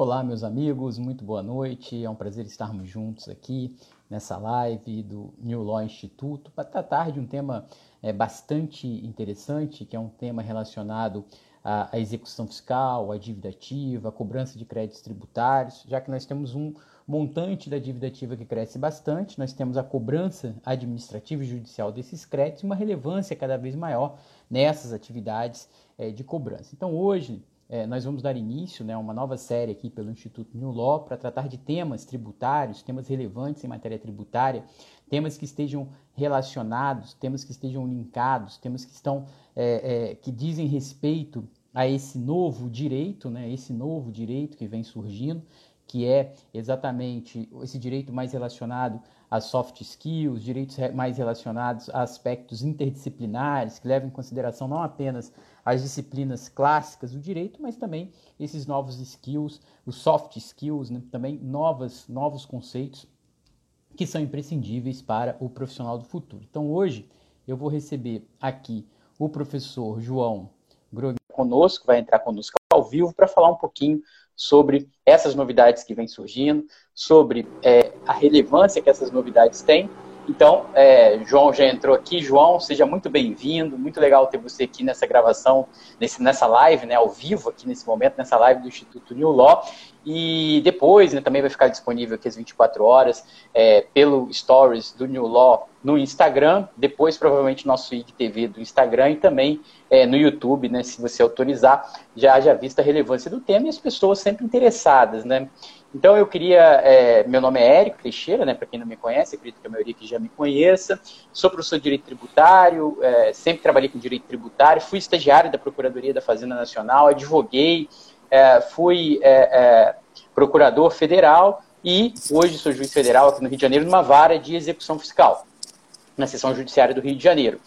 Olá, meus amigos, muito boa noite. É um prazer estarmos juntos aqui nessa live do New Law Instituto para tratar de um tema é, bastante interessante, que é um tema relacionado à, à execução fiscal, à dívida ativa, à cobrança de créditos tributários, já que nós temos um montante da dívida ativa que cresce bastante, nós temos a cobrança administrativa e judicial desses créditos e uma relevância cada vez maior nessas atividades é, de cobrança. Então, hoje, é, nós vamos dar início né, a uma nova série aqui pelo Instituto New Law para tratar de temas tributários, temas relevantes em matéria tributária, temas que estejam relacionados, temas que estejam linkados, temas que estão é, é, que dizem respeito a esse novo direito, né, esse novo direito que vem surgindo, que é exatamente esse direito mais relacionado às soft skills, direitos mais relacionados a aspectos interdisciplinares, que levam em consideração não apenas as disciplinas clássicas do direito, mas também esses novos skills, os soft skills, né? também novas, novos conceitos que são imprescindíveis para o profissional do futuro. Então hoje eu vou receber aqui o professor João Grog conosco, vai entrar conosco ao vivo para falar um pouquinho sobre essas novidades que vêm surgindo, sobre é, a relevância que essas novidades têm então, é, João já entrou aqui. João, seja muito bem-vindo. Muito legal ter você aqui nessa gravação, nesse, nessa live, né, ao vivo aqui nesse momento, nessa live do Instituto New Law. E depois né, também vai ficar disponível aqui às 24 horas é, pelo Stories do New Law no Instagram. Depois, provavelmente, nosso IGTV do Instagram e também é, no YouTube, né, se você autorizar. Já haja vista a relevância do tema e as pessoas sempre interessadas, né? Então eu queria, é, meu nome é Érico Teixeira, né, para quem não me conhece, acredito que a maioria que já me conheça. Sou professor de direito tributário, é, sempre trabalhei com direito tributário, fui estagiário da Procuradoria da Fazenda Nacional, advoguei, é, fui é, é, procurador federal e hoje sou juiz federal aqui no Rio de Janeiro numa vara de execução fiscal na seção judiciária do Rio de Janeiro.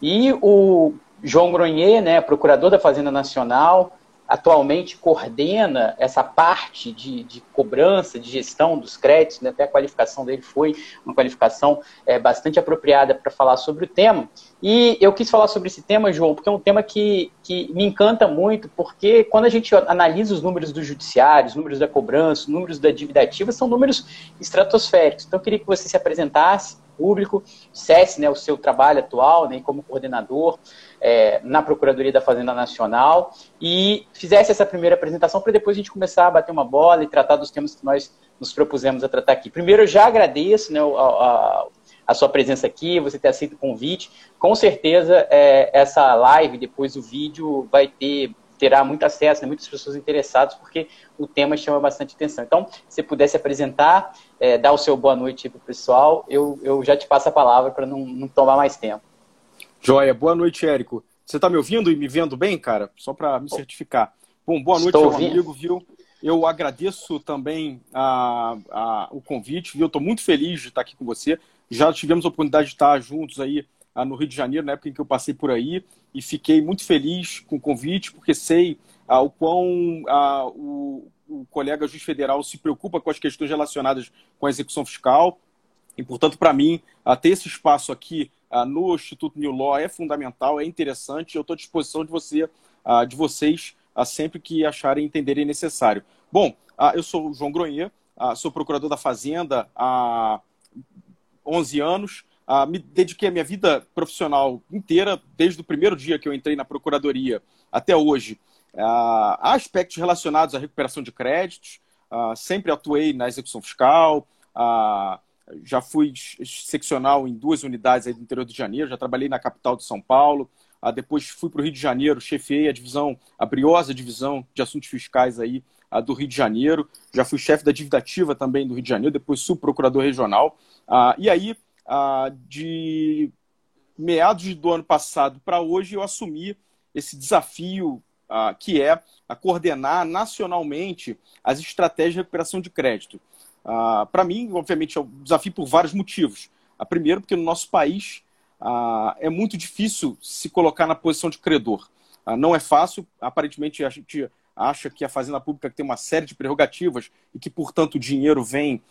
E o João Gronier, né, procurador da Fazenda Nacional, atualmente coordena essa parte de, de, cobrança, de gestão dos créditos, né? até a qualificação dele foi uma qualificação é, bastante apropriada para falar sobre o tema. E eu quis falar sobre esse tema, João, porque é um tema que, que me encanta muito, porque quando a gente analisa os números do judiciário, os números da cobrança, os números da dívida ativa, são números estratosféricos. Então eu queria que você se apresentasse público, dissesse né, o seu trabalho atual né, como coordenador é, na Procuradoria da Fazenda Nacional e fizesse essa primeira apresentação para depois a gente começar a bater uma bola e tratar dos temas que nós nos propusemos a tratar aqui. Primeiro, eu já agradeço né, a, a, a sua presença aqui, você ter aceito o convite. Com certeza, é, essa live, depois o vídeo, vai ter terá muito acesso, né, muitas pessoas interessadas, porque o tema chama bastante atenção. Então, se pudesse apresentar, é, dar o seu boa noite para o pessoal, eu, eu já te passo a palavra para não, não tomar mais tempo. Joia, boa noite, Érico. Você está me ouvindo e me vendo bem, cara? Só para me certificar. Bom, boa noite, meu amigo, viu? Eu agradeço também a, a, o convite, viu? Estou muito feliz de estar aqui com você. Já tivemos a oportunidade de estar juntos aí ah, no Rio de Janeiro, na época em que eu passei por aí, e fiquei muito feliz com o convite, porque sei ah, o quão ah, o, o colega juiz federal se preocupa com as questões relacionadas com a execução fiscal. E, portanto, para mim, ter esse espaço aqui no Instituto New Law é fundamental, é interessante. Eu estou à disposição de, você, de vocês sempre que acharem e entenderem necessário. Bom, eu sou o João Gronier, sou procurador da Fazenda há 11 anos. me dediquei a minha vida profissional inteira, desde o primeiro dia que eu entrei na Procuradoria até hoje, há aspectos relacionados à recuperação de créditos, sempre atuei na execução fiscal, já fui seccional em duas unidades aí do interior de Janeiro, já trabalhei na capital de São Paulo, depois fui para o Rio de Janeiro, chefiei a divisão, a briosa divisão de assuntos fiscais aí do Rio de Janeiro, já fui chefe da dívida ativa também do Rio de Janeiro, depois subprocurador regional, e aí de meados do ano passado para hoje eu assumi esse desafio uh, que é a coordenar nacionalmente as estratégias de recuperação de crédito. Uh, Para mim, obviamente, é um desafio por vários motivos. Uh, primeiro, porque no nosso país é muito difícil se colocar na posição de credor. não é fácil, aparentemente a gente acha que a Fazenda Pública tem uma série de prerrogativas e que, portanto, o dinheiro vem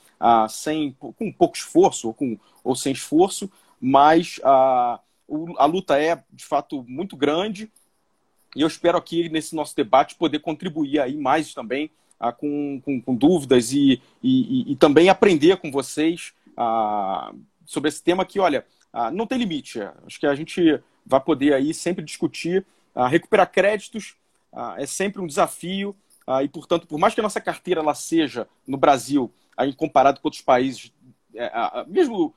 sem, com pouco esforço ou, com, ou sem esforço, mas a luta é, de fato, muito grande e eu espero aqui nesse nosso debate poder contribuir aí mais também ah, com, com, com, dúvidas e, e, e, também aprender com vocês ah, sobre esse tema que, olha, ah, não tem limite. Acho que a gente vai poder aí sempre discutir. Ah, recuperar créditos ah, é sempre um desafio e, portanto, por mais que a nossa carteira ela seja, no Brasil, aí, comparado com outros países, é, mesmo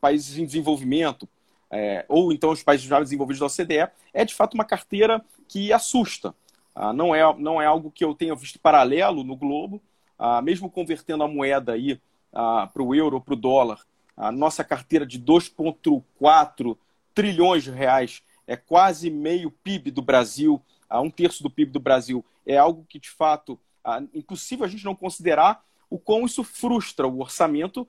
países em desenvolvimento, é, ou então os países já desenvolvidos da OCDE, é de fato uma carteira que assusta. Ah, não, é, não é algo que eu tenha visto paralelo no globo, ah, mesmo convertendo a moeda aí ah, para o euro para o dólar, a nossa carteira de 2,4 trilhões de reais é quase meio PIB do Brasil, um terço do PIB do Brasil. É algo que, de fato, é impossível a gente não considerar o quão isso frustra o orçamento,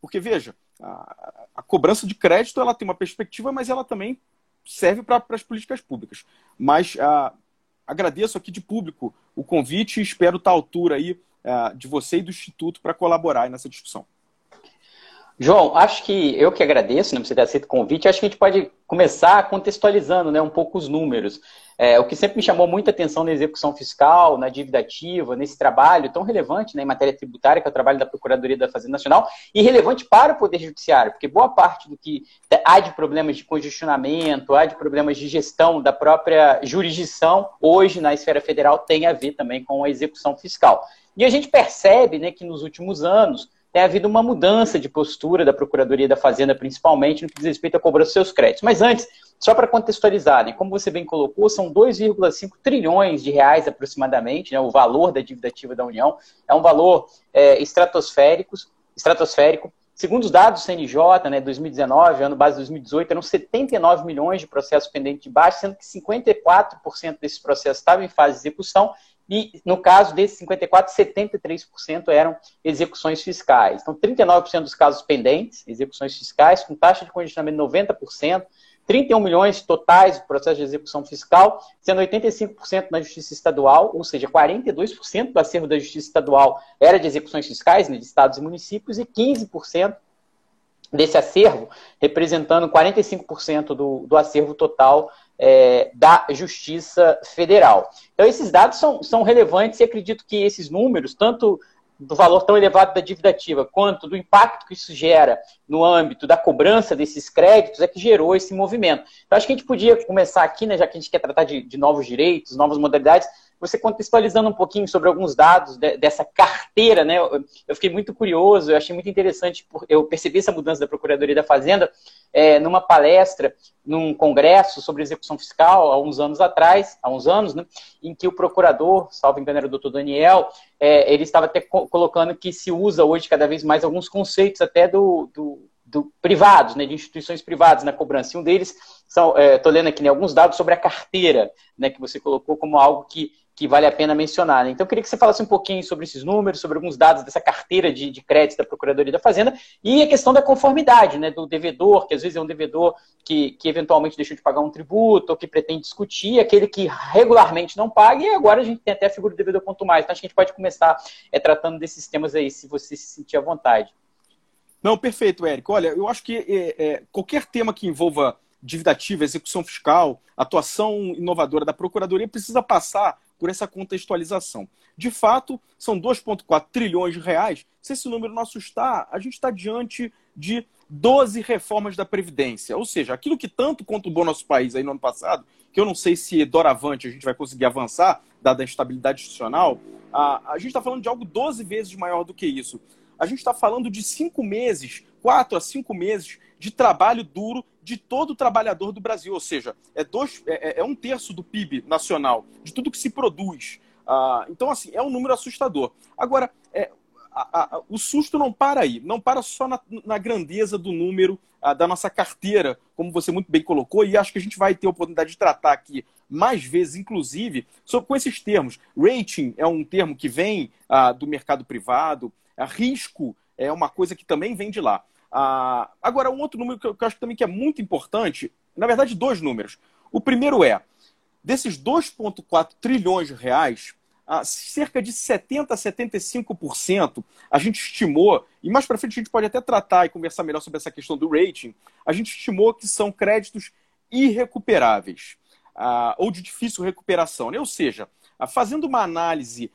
porque, veja, a, a, cobrança de crédito ela tem uma perspectiva, mas ela também serve para as políticas públicas. Mas a, agradeço aqui de público o convite e espero estar à altura aí a, de você e do Instituto para colaborar nessa discussão. João, acho que eu que agradeço, né, por você ter aceito o convite. Acho que a gente pode começar contextualizando né, um pouco os números. É, o que sempre me chamou muita atenção na execução fiscal, na dívida ativa, nesse trabalho tão relevante né, em matéria tributária, que é o trabalho da Procuradoria da Fazenda Nacional, e relevante para o Poder Judiciário, porque boa parte do que há de problemas de congestionamento, há de problemas de gestão da própria jurisdição, hoje na esfera federal, tem a ver também com a execução fiscal. E a gente percebe né, que nos últimos anos, tem havido uma mudança de postura da Procuradoria da Fazenda, principalmente no que diz respeito à cobrança dos seus créditos. Mas antes, só para contextualizar, né, como você bem colocou, são 2,5 trilhões de reais aproximadamente, né, o valor da dívida ativa da União. É um valor é, estratosférico, estratosférico. Segundo os dados do CNJ, né, 2019, ano base 2018, eram 79 milhões de processos pendentes de baixo, sendo que 54% desses processos estavam em fase de execução e, no caso desses 54, 73% eram execuções fiscais. Então, 39% dos casos pendentes, execuções fiscais, com taxa de congestionamento de 90%, 31 milhões totais de processo de execução fiscal, sendo 85% na Justiça Estadual, ou seja, 42% do acervo da Justiça Estadual era de execuções fiscais, né, de estados e municípios, e 15% desse acervo, representando 45% do, do acervo total é, da Justiça Federal. Então, esses dados são, são relevantes e acredito que esses números, tanto do valor tão elevado da dívida ativa, quanto do impacto que isso gera no âmbito da cobrança desses créditos, é que gerou esse movimento. Então, acho que a gente podia começar aqui, né, já que a gente quer tratar de, de novos direitos, novas modalidades, você contextualizando um pouquinho sobre alguns dados de, dessa carteira, né? Eu, eu, fiquei muito curioso, eu achei muito interessante, eu percebi essa mudança da Procuradoria da Fazenda é, numa palestra, num congresso sobre execução fiscal, há uns anos atrás, há uns anos, né? Em que o procurador, salvo engano era o doutor Daniel, é, ele estava até colocando que se usa hoje cada vez mais alguns conceitos até do, do do, privados, né, de instituições privadas na cobrança. E um deles, estou é, lendo aqui né, alguns dados sobre a carteira, né, que você colocou como algo que que vale a pena mencionar. Né? Então, eu queria que você falasse um pouquinho sobre esses números, sobre alguns dados dessa carteira de, de crédito da Procuradoria da Fazenda e a questão da conformidade né, do devedor, que às vezes é um devedor que, que eventualmente deixou de pagar um tributo ou que pretende discutir, aquele que regularmente não paga, e agora a gente tem até a figura do devedor quanto mais. Então, acho que a gente pode começar é, tratando desses temas aí, se você se sentir à vontade. Não, perfeito, Érico. Olha, eu acho que é, é, qualquer tema que envolva dívida ativa, execução fiscal, atuação inovadora da Procuradoria precisa passar por essa contextualização. De fato, são 2,4 trilhões de reais. Se esse número não assustar, a gente está diante de 12 reformas da Previdência. Ou seja, aquilo que tanto conturbou nosso país aí no ano passado, que eu não sei se doravante a gente vai conseguir avançar, dada a instabilidade institucional, a, a gente está falando de algo 12 vezes maior do que isso. A gente está falando de cinco meses, quatro a cinco meses de trabalho duro de todo trabalhador do Brasil, ou seja, é, dois, é, é, é um terço do PIB nacional, de tudo que se produz. Ah, então, assim, é um número assustador. Agora, é, a, a, o susto não para aí, não para só na, na grandeza do número ah, da nossa carteira, como você muito bem colocou, e acho que a gente vai ter a oportunidade de tratar aqui mais vezes, inclusive, sobre, com esses termos. Rating é um termo que vem ah, do mercado privado, risco é uma coisa que também vem de lá. Ah, agora, um outro número que eu, acho também que é muito importante, na verdade, dois números. O primeiro é, desses 2,4 trilhões de reais, ah, cerca de 70% a 75% a gente estimou, e mais para frente a gente pode até tratar e conversar melhor sobre essa questão do rating, a gente estimou que são créditos irrecuperáveis, ah, ou de difícil recuperação. Né? Ou seja, fazendo uma análise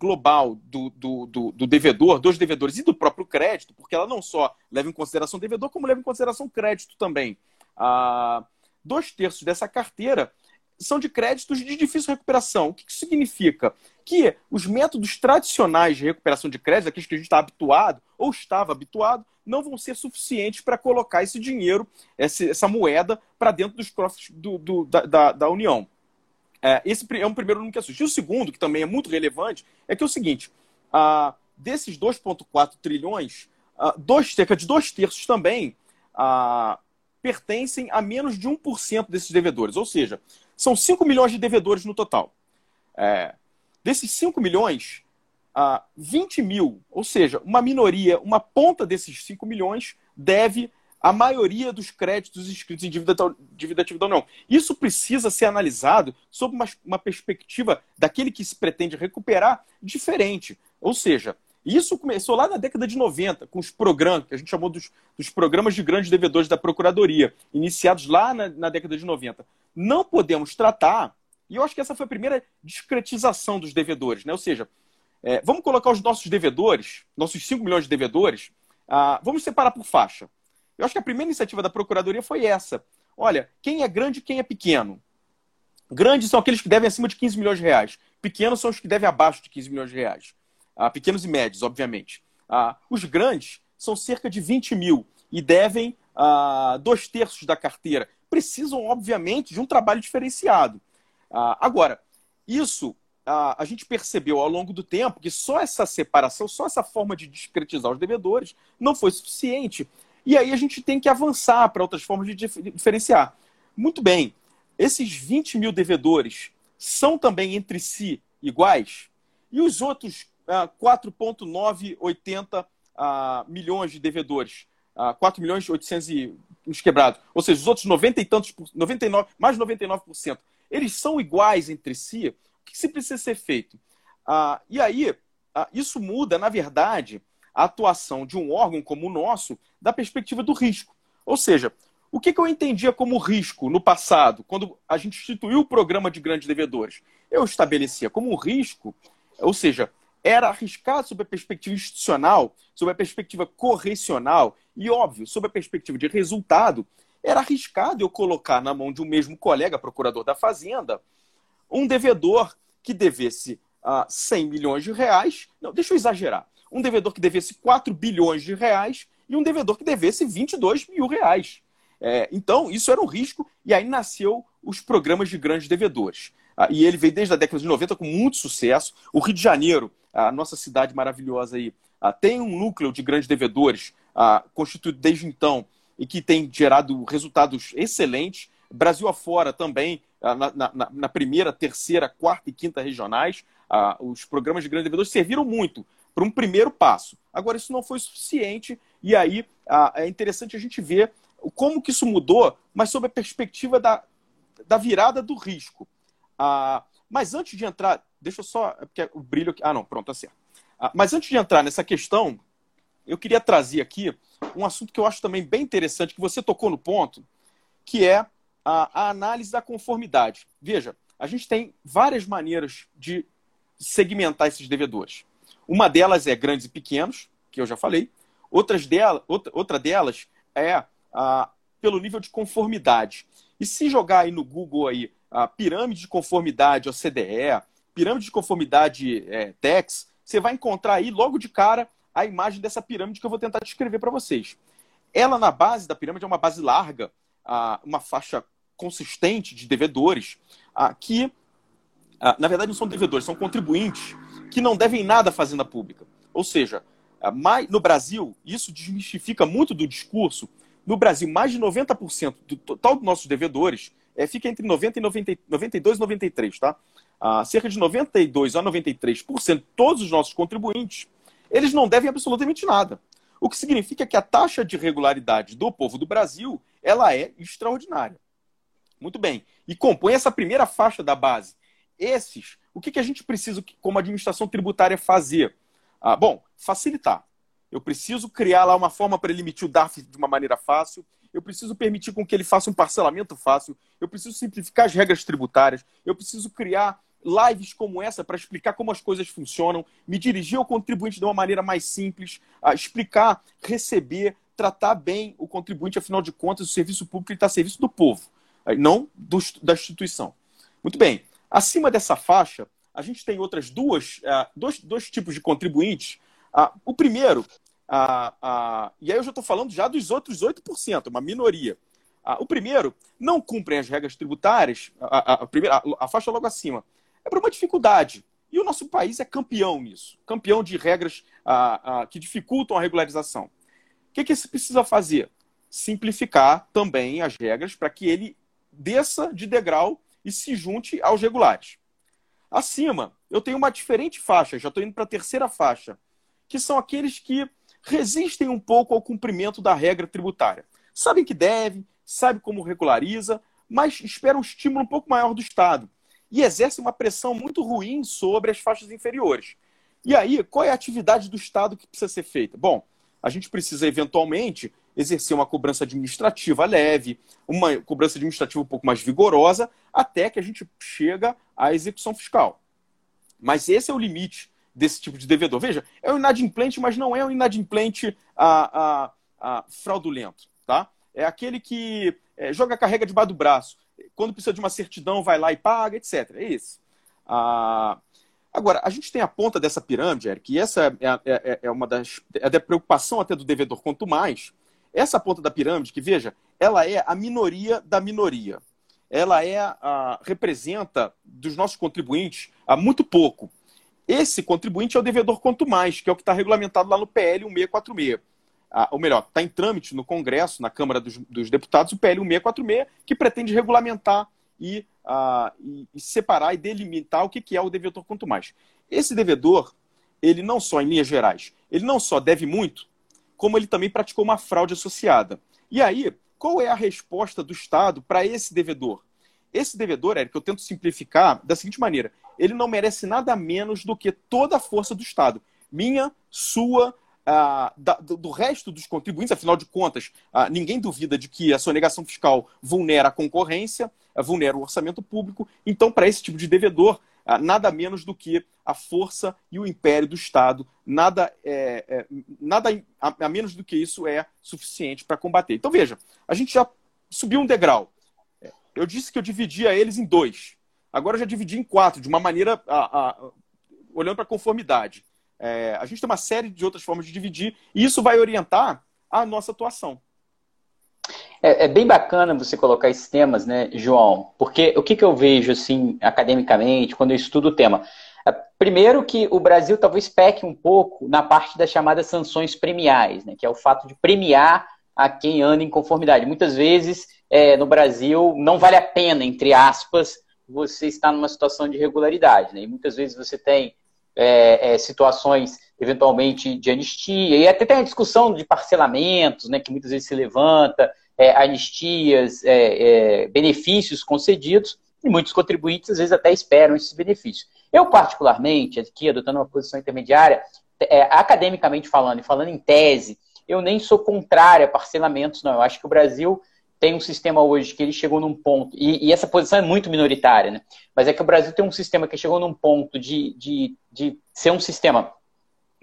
global do, do, do, do, devedor, dos devedores e do próprio crédito, porque ela não só leva em consideração devedor, como leva em consideração crédito também. dois terços dessa carteira são de créditos de difícil recuperação. O que significa? Que os métodos tradicionais de recuperação de crédito, aqueles que a gente está habituado ou estava habituado, não vão ser suficientes para colocar esse dinheiro, essa moeda, para dentro dos cofres do, do, da, da, da, União. É, esse é um primeiro número que assusta. E o segundo, que também é muito relevante, é que é o seguinte: ah, desses 2,4 trilhões, ah, dois, cerca de dois terços também ah, pertencem a menos de 1% desses devedores. Ou seja, são 5 milhões de devedores no total. É, desses 5 milhões, uh, 20 mil, ou seja, uma minoria, uma ponta desses 5 milhões, deve a maioria dos créditos inscritos em dívida, dívida ativa da União. Isso precisa ser analisado sob uma, uma perspectiva daquele que se pretende recuperar diferente. Ou seja, isso começou lá na década de 90, com os programas, que a gente chamou dos, dos programas de grandes devedores da Procuradoria, iniciados lá na, na década de 90. Não podemos tratar, e eu acho que essa foi a primeira discretização dos devedores, né? ou seja, é, vamos colocar os nossos devedores, nossos 5 milhões de devedores, ah, vamos separar por faixa. Eu acho que a primeira iniciativa da Procuradoria foi essa. Olha, quem é grande e quem é pequeno? Grandes são aqueles que devem acima de 15 milhões de reais. Pequenos são os que devem abaixo de 15 milhões de reais ah, pequenos e médios, obviamente. Ah, os grandes são cerca de 20 mil e devem ah, dois terços da carteira. Precisam, obviamente, de um trabalho diferenciado. Ah, agora, isso ah, a gente percebeu ao longo do tempo que só essa separação, só essa forma de discretizar os devedores não foi suficiente. E aí a gente tem que avançar para outras formas de diferenciar. Muito bem, esses 20 mil devedores são também entre si iguais? E os outros 4,980 uh, ah, milhões de devedores. Uh, 4 milhões e 800 e uns quebrados. Ou seja, os outros 90 e tantos, 99, mais de 99%. Eles são iguais entre si. O que se precisa ser feito? Uh, e aí, uh, isso muda, na verdade, a atuação de um órgão como o nosso da perspectiva do risco. Ou seja, o que, eu entendia como risco no passado, quando a gente instituiu o programa de grandes devedores? Eu estabelecia como risco, ou seja, era arriscado sob a perspectiva institucional, sob a perspectiva correcional e, óbvio, sob a perspectiva de resultado, era arriscado eu colocar na mão de um mesmo colega, procurador da Fazenda, um devedor que devesse ah, 100 milhões de reais. Não, deixa eu exagerar. Um devedor que devesse 4 bilhões de reais e um devedor que devesse 22 mil reais. É, então, isso era um risco, e aí nasceu os programas de grandes devedores. Ah, e ele veio desde a década de 90 com muito sucesso. O Rio de Janeiro a nossa cidade maravilhosa aí, ah, tem um núcleo de grandes devedores ah, constituído desde então e que tem gerado resultados excelentes. Brasil afora também, ah, na, na, na, primeira, terceira, quarta e quinta regionais, os programas de grandes devedores serviram muito para um primeiro passo. Agora, isso não foi suficiente e aí é interessante a gente ver como que isso mudou, mas sob a perspectiva da, da virada do risco. mas antes de entrar Deixa eu só. É porque o brilho. Ah, não, pronto, tá certo. Ah, mas antes de entrar nessa questão, eu queria trazer aqui um assunto que eu acho também bem interessante, que você tocou no ponto, que é a, a análise da conformidade. Veja, a gente tem várias maneiras de segmentar esses devedores. Uma delas é grandes e pequenos, que eu já falei. Outras dela, outra, outra delas é ah, pelo nível de conformidade. E se jogar aí no Google aí a pirâmide de conformidade, OCDE, pirâmide de conformidade é, TEX, você vai encontrar aí logo de cara a imagem dessa pirâmide que eu vou tentar descrever para vocês. Ela, na base da pirâmide, é uma base larga, uma faixa consistente de devedores, que, na verdade, não são devedores, são contribuintes que não devem nada à fazenda pública. Ou seja, no Brasil, isso desmistifica muito do discurso. No Brasil, mais de 90% do total dos nossos devedores é, fica entre 90 e 90, 92 e 93, tá? Ah, cerca de 92 a 93% de todos os nossos contribuintes, eles não devem absolutamente nada. O que significa que a taxa de regularidade do povo do Brasil, ela é extraordinária. Muito bem. E compõe essa primeira faixa da base. Esses, o que, que a gente precisa, como administração tributária, fazer? Ah, bom, facilitar. Eu preciso criar lá uma forma para ele emitir o DARF de uma maneira fácil eu preciso permitir com que ele faça um parcelamento fácil, eu preciso simplificar as regras tributárias, eu preciso criar lives como essa para explicar como as coisas funcionam, me dirigir ao contribuinte de uma maneira mais simples, uh, explicar, receber, tratar bem o contribuinte, afinal de contas, o serviço público está a serviço do povo, uh, não do, da instituição. Muito bem. Acima dessa faixa, a gente tem outras duas, uh, dois, dois tipos de contribuintes. o primeiro, e aí eu já estou falando já dos outros 8%, uma minoria. o primeiro, não cumprem as regras tributárias, a, primeira, a faixa logo acima, é por uma dificuldade. E o nosso país é campeão nisso campeão de regras que dificultam a regularização. O que, que se precisa fazer? Simplificar também as regras para que ele desça de degrau e se junte aos regulares. Acima, eu tenho uma diferente faixa, já estou indo para a terceira faixa, que são aqueles que resistem um pouco ao cumprimento da regra tributária. Sabem que deve, sabem como regulariza, mas esperam um estímulo um pouco maior do Estado e exerce uma pressão muito ruim sobre as faixas inferiores. E aí, qual é a atividade do Estado que precisa ser feita? Bom, a gente precisa eventualmente exercer uma cobrança administrativa leve, uma cobrança administrativa um pouco mais vigorosa, até que a gente chega à execução fiscal. Mas esse é o limite desse tipo de devedor. Veja, é um inadimplente, mas não é um inadimplente a, a, a fraudulento. Tá? É aquele que é, joga a carrega debaixo do braço quando precisa de uma certidão, vai lá e paga, etc. É esse. Ah, agora, a gente tem a ponta dessa pirâmide, Eric, e essa é, é, é, é uma das. É da preocupação até do devedor, quanto mais. Essa ponta da pirâmide, que veja, ela é a minoria da minoria. Ela é a, representa dos nossos contribuintes a muito pouco. Esse contribuinte é o devedor quanto mais, que é o que está regulamentado lá no PL 1646 ah, ou melhor, está em trâmite no Congresso, na Câmara dos, dos, Deputados, o PL 1646, que pretende regulamentar e, ah, e, e, separar e delimitar o que, que é o devedor quanto mais. Esse devedor, ele não só, em linhas gerais, ele não só deve muito, como ele também praticou uma fraude associada. E aí, qual é a resposta do Estado para esse devedor? Esse devedor, Eric, eu tento simplificar da seguinte maneira: ele não merece nada menos do que toda a força do Estado. Minha, sua, ah, da, do resto dos contribuintes, afinal de contas, ah, ninguém duvida de que a sonegação fiscal vulnera a concorrência, vulnera o orçamento público. Então, para esse tipo de devedor, nada menos do que a força e o império do Estado, nada, é, é, nada a, a, menos do que isso é suficiente para combater. Então, veja, a gente já subiu um degrau. Eu disse que eu dividia eles em dois. Agora eu já dividi em quatro, de uma maneira a, a, olhando para a conformidade. É, a gente tem uma série de outras formas de dividir e isso vai orientar a nossa atuação. É, é, bem bacana você colocar esses temas, né, João? Porque o que, que eu vejo, assim, academicamente, quando eu estudo o tema? É, primeiro que o Brasil talvez peque um pouco na parte das chamadas sanções premiais, né, que é o fato de premiar a quem anda em conformidade. Muitas vezes, é, no Brasil, não vale a pena, entre aspas, você estar numa situação de irregularidade. Né? E muitas vezes você tem é, é, situações eventualmente de anistia, e até tem a discussão de parcelamentos, né, que muitas vezes se levanta, é, anistias, é, é, benefícios concedidos, e muitos contribuintes às vezes até esperam esses benefícios. Eu, particularmente, aqui adotando uma posição intermediária, é, academicamente falando, e falando em tese, eu nem sou contrário a parcelamentos, não. Eu acho que o Brasil tem um sistema hoje que ele chegou num ponto, e, e, essa posição é muito minoritária, né? Mas é que o Brasil tem um sistema que chegou num ponto de, de, de ser um sistema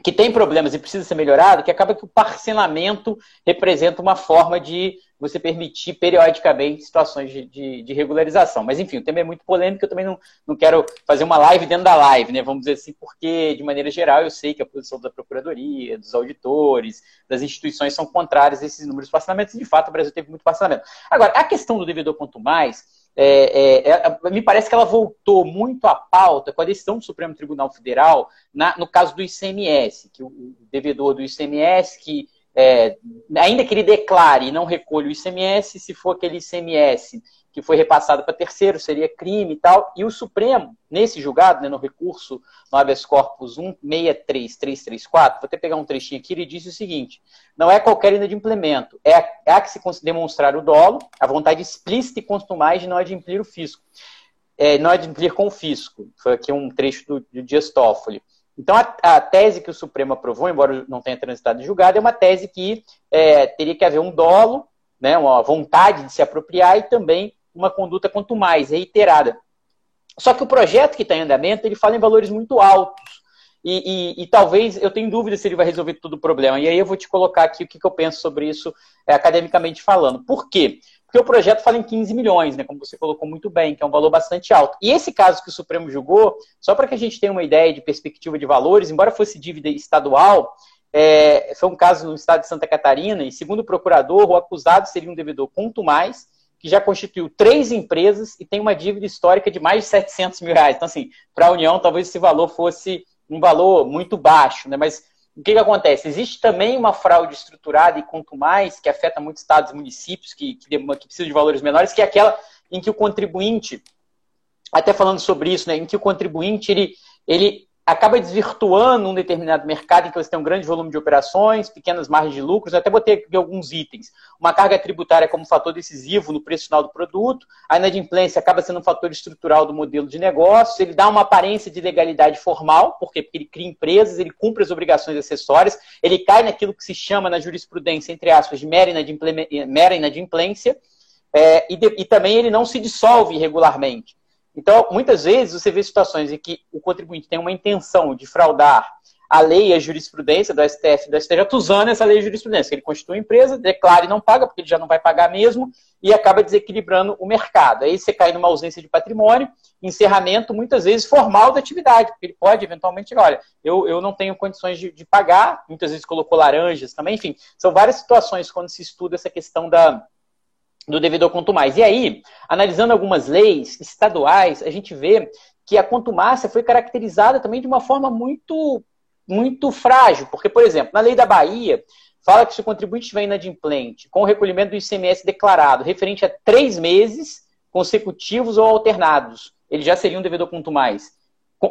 que tem problemas e precisa ser melhorado, que acaba que o parcelamento representa uma forma de você permitir periodicamente situações de, de, de, regularização. Mas, enfim, o tema é muito polêmico, eu também não, não quero fazer uma live dentro da live, né? Vamos dizer assim, porque, de maneira geral, eu sei que a posição da Procuradoria, dos auditores, das instituições são contrárias a esses números de parcelamentos, e, de fato, o Brasil teve muito parcelamento. Agora, a questão do devedor quanto mais, é, é, é, me parece que ela voltou muito à pauta com a decisão do Supremo Tribunal Federal na, no caso do ICMS, que o, o devedor do ICMS que é, ainda que ele declare e não recolha o ICMS, se for aquele ICMS que foi repassado para terceiro, seria crime e tal. E o Supremo, nesse julgado, né, no recurso no habeas corpus 163334, vou até pegar um trechinho aqui, ele disse o seguinte: não é qualquer inadimplemento, é a, é a que se demonstrar o dolo, a vontade explícita e constumais de não adimplir o fisco. É, não adimplir com o fisco. Foi aqui um trecho do, do Dias Toffoli. Então, a, a, tese que o Supremo aprovou, embora não tenha transitado em julgado, é uma tese que é, teria que haver um dolo, né, uma vontade de se apropriar e também uma conduta quanto mais reiterada. Só que o projeto que está em andamento, ele fala em valores muito altos. E, e, e, talvez eu tenho dúvida se ele vai resolver todo o problema. E aí eu vou te colocar aqui o que, que eu penso sobre isso é, academicamente falando. Por quê? Porque o projeto fala em 15 milhões, né, como você colocou muito bem, que é um valor bastante alto. E esse caso que o Supremo julgou, só para que a gente tenha uma ideia de perspectiva de valores, embora fosse dívida estadual, é, foi um caso no estado de Santa Catarina, e segundo o procurador, o acusado seria um devedor quanto mais, que já constituiu três empresas e tem uma dívida histórica de mais de 700 mil reais. Então, assim, para a União, talvez esse valor fosse um valor muito baixo, né? Mas o que, que acontece? Existe também uma fraude estruturada e quanto mais, que afeta muitos estados e municípios que, que, que precisam de valores menores, que é aquela em que o contribuinte, até falando sobre isso, né, em que o contribuinte ele, ele acaba desvirtuando um determinado mercado em que você tem um grande volume de operações, pequenas margens de lucros. Eu até botei aqui alguns itens. Uma carga tributária como fator decisivo no preço final do produto. A inadimplência acaba sendo um fator estrutural do modelo de negócio. Ele dá uma aparência de legalidade formal, porque, porque ele cria empresas, ele cumpre as obrigações acessórias, ele cai naquilo que se chama na jurisprudência, entre aspas, de mera inadimplência. É, e, de, e também ele não se dissolve irregularmente. Então, muitas vezes você vê situações em que o contribuinte tem uma intenção de fraudar a lei e a jurisprudência do STF do STJ usando essa lei e jurisprudência. Ele constitui empresa, declara e não paga, porque ele já não vai pagar mesmo, e acaba desequilibrando o mercado. Aí você cai numa ausência de patrimônio, encerramento, muitas vezes, formal da atividade, porque ele pode, eventualmente, olha, eu, eu não tenho condições de, de pagar, muitas vezes colocou laranjas também, enfim, são várias situações quando se estuda essa questão da, do devedor quanto mais. E aí, analisando algumas leis estaduais, a gente vê que a contumácia foi caracterizada também de uma forma muito, muito frágil. Porque, por exemplo, na lei da Bahia, fala que se o contribuinte estiver inadimplente com o recolhimento do ICMS declarado referente a três meses consecutivos ou alternados, ele já seria um devedor quanto mais.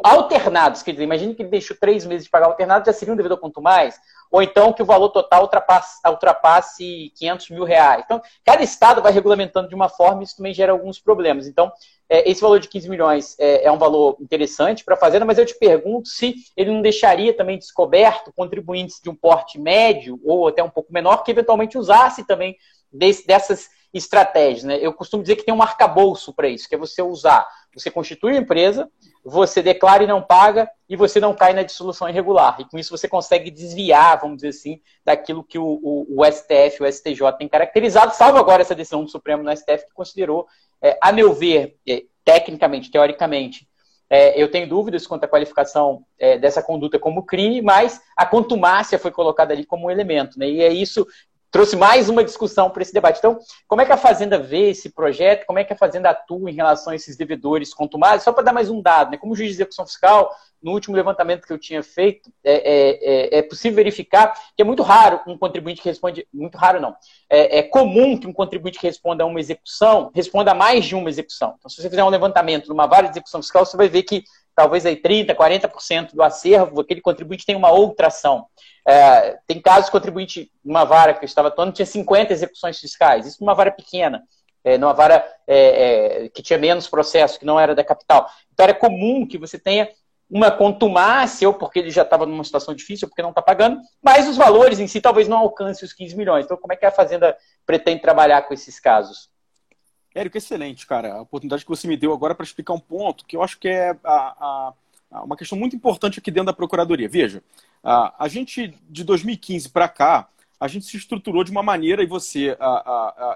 Alternados, quer dizer, imagine que ele deixou três meses de pagar alternados, já seria um devedor quanto mais ou então que o valor total ultrapasse, ultrapasse 500 mil reais. Então, cada estado vai regulamentando de uma forma e isso também gera alguns problemas. Então, é, esse valor de 15 milhões é, é um valor interessante para a Fazenda, mas eu te pergunto se ele não deixaria também descoberto contribuintes de um porte médio ou até um pouco menor que eventualmente usasse também desse, dessas estratégias. Né? Eu costumo dizer que tem um arcabouço para isso, que é você usar, você constitui uma empresa, você declara e não paga, e você não cai na dissolução irregular. E com isso você consegue desviar, vamos dizer assim, daquilo que o, o, o STF, o STJ tem caracterizado, salvo agora essa decisão do Supremo no STF, que considerou, é, a meu ver, é, tecnicamente, teoricamente, é, eu tenho dúvidas quanto à qualificação é, dessa conduta como crime, mas a contumácia foi colocada ali como um elemento. Né? E é isso trouxe mais uma discussão para esse debate. Então, como é que a Fazenda vê esse projeto? Como é que a Fazenda atua em relação a esses devedores contumados? Só para dar mais um dado, né? como juiz de execução fiscal, no último levantamento que eu tinha feito, é, é, é, é possível verificar que é muito raro um contribuinte que responde, muito raro não, é, é, comum que um contribuinte que responda a uma execução responda a mais de uma execução. Então, se você fizer um levantamento numa vara de execução fiscal, você vai ver que talvez aí 30%, 40% do acervo, aquele contribuinte tem uma outra ação. É, tem casos contribuinte, numa vara que eu estava atuando, tinha 50 execuções fiscais, isso numa vara pequena, é, numa vara é, é, que tinha menos processo, que não era da capital. Então era comum que você tenha uma contumácia, ou porque ele já estava numa situação difícil, ou porque não está pagando, mas os valores em si talvez não alcancem os 15 milhões. Então, como é que a Fazenda pretende trabalhar com esses casos? Érico, excelente, cara. A oportunidade que você me deu agora para explicar um ponto que eu acho que é a, a, uma questão muito importante aqui dentro da Procuradoria. Veja, a, a gente, de 2015 para cá, a gente se estruturou de uma maneira, e você,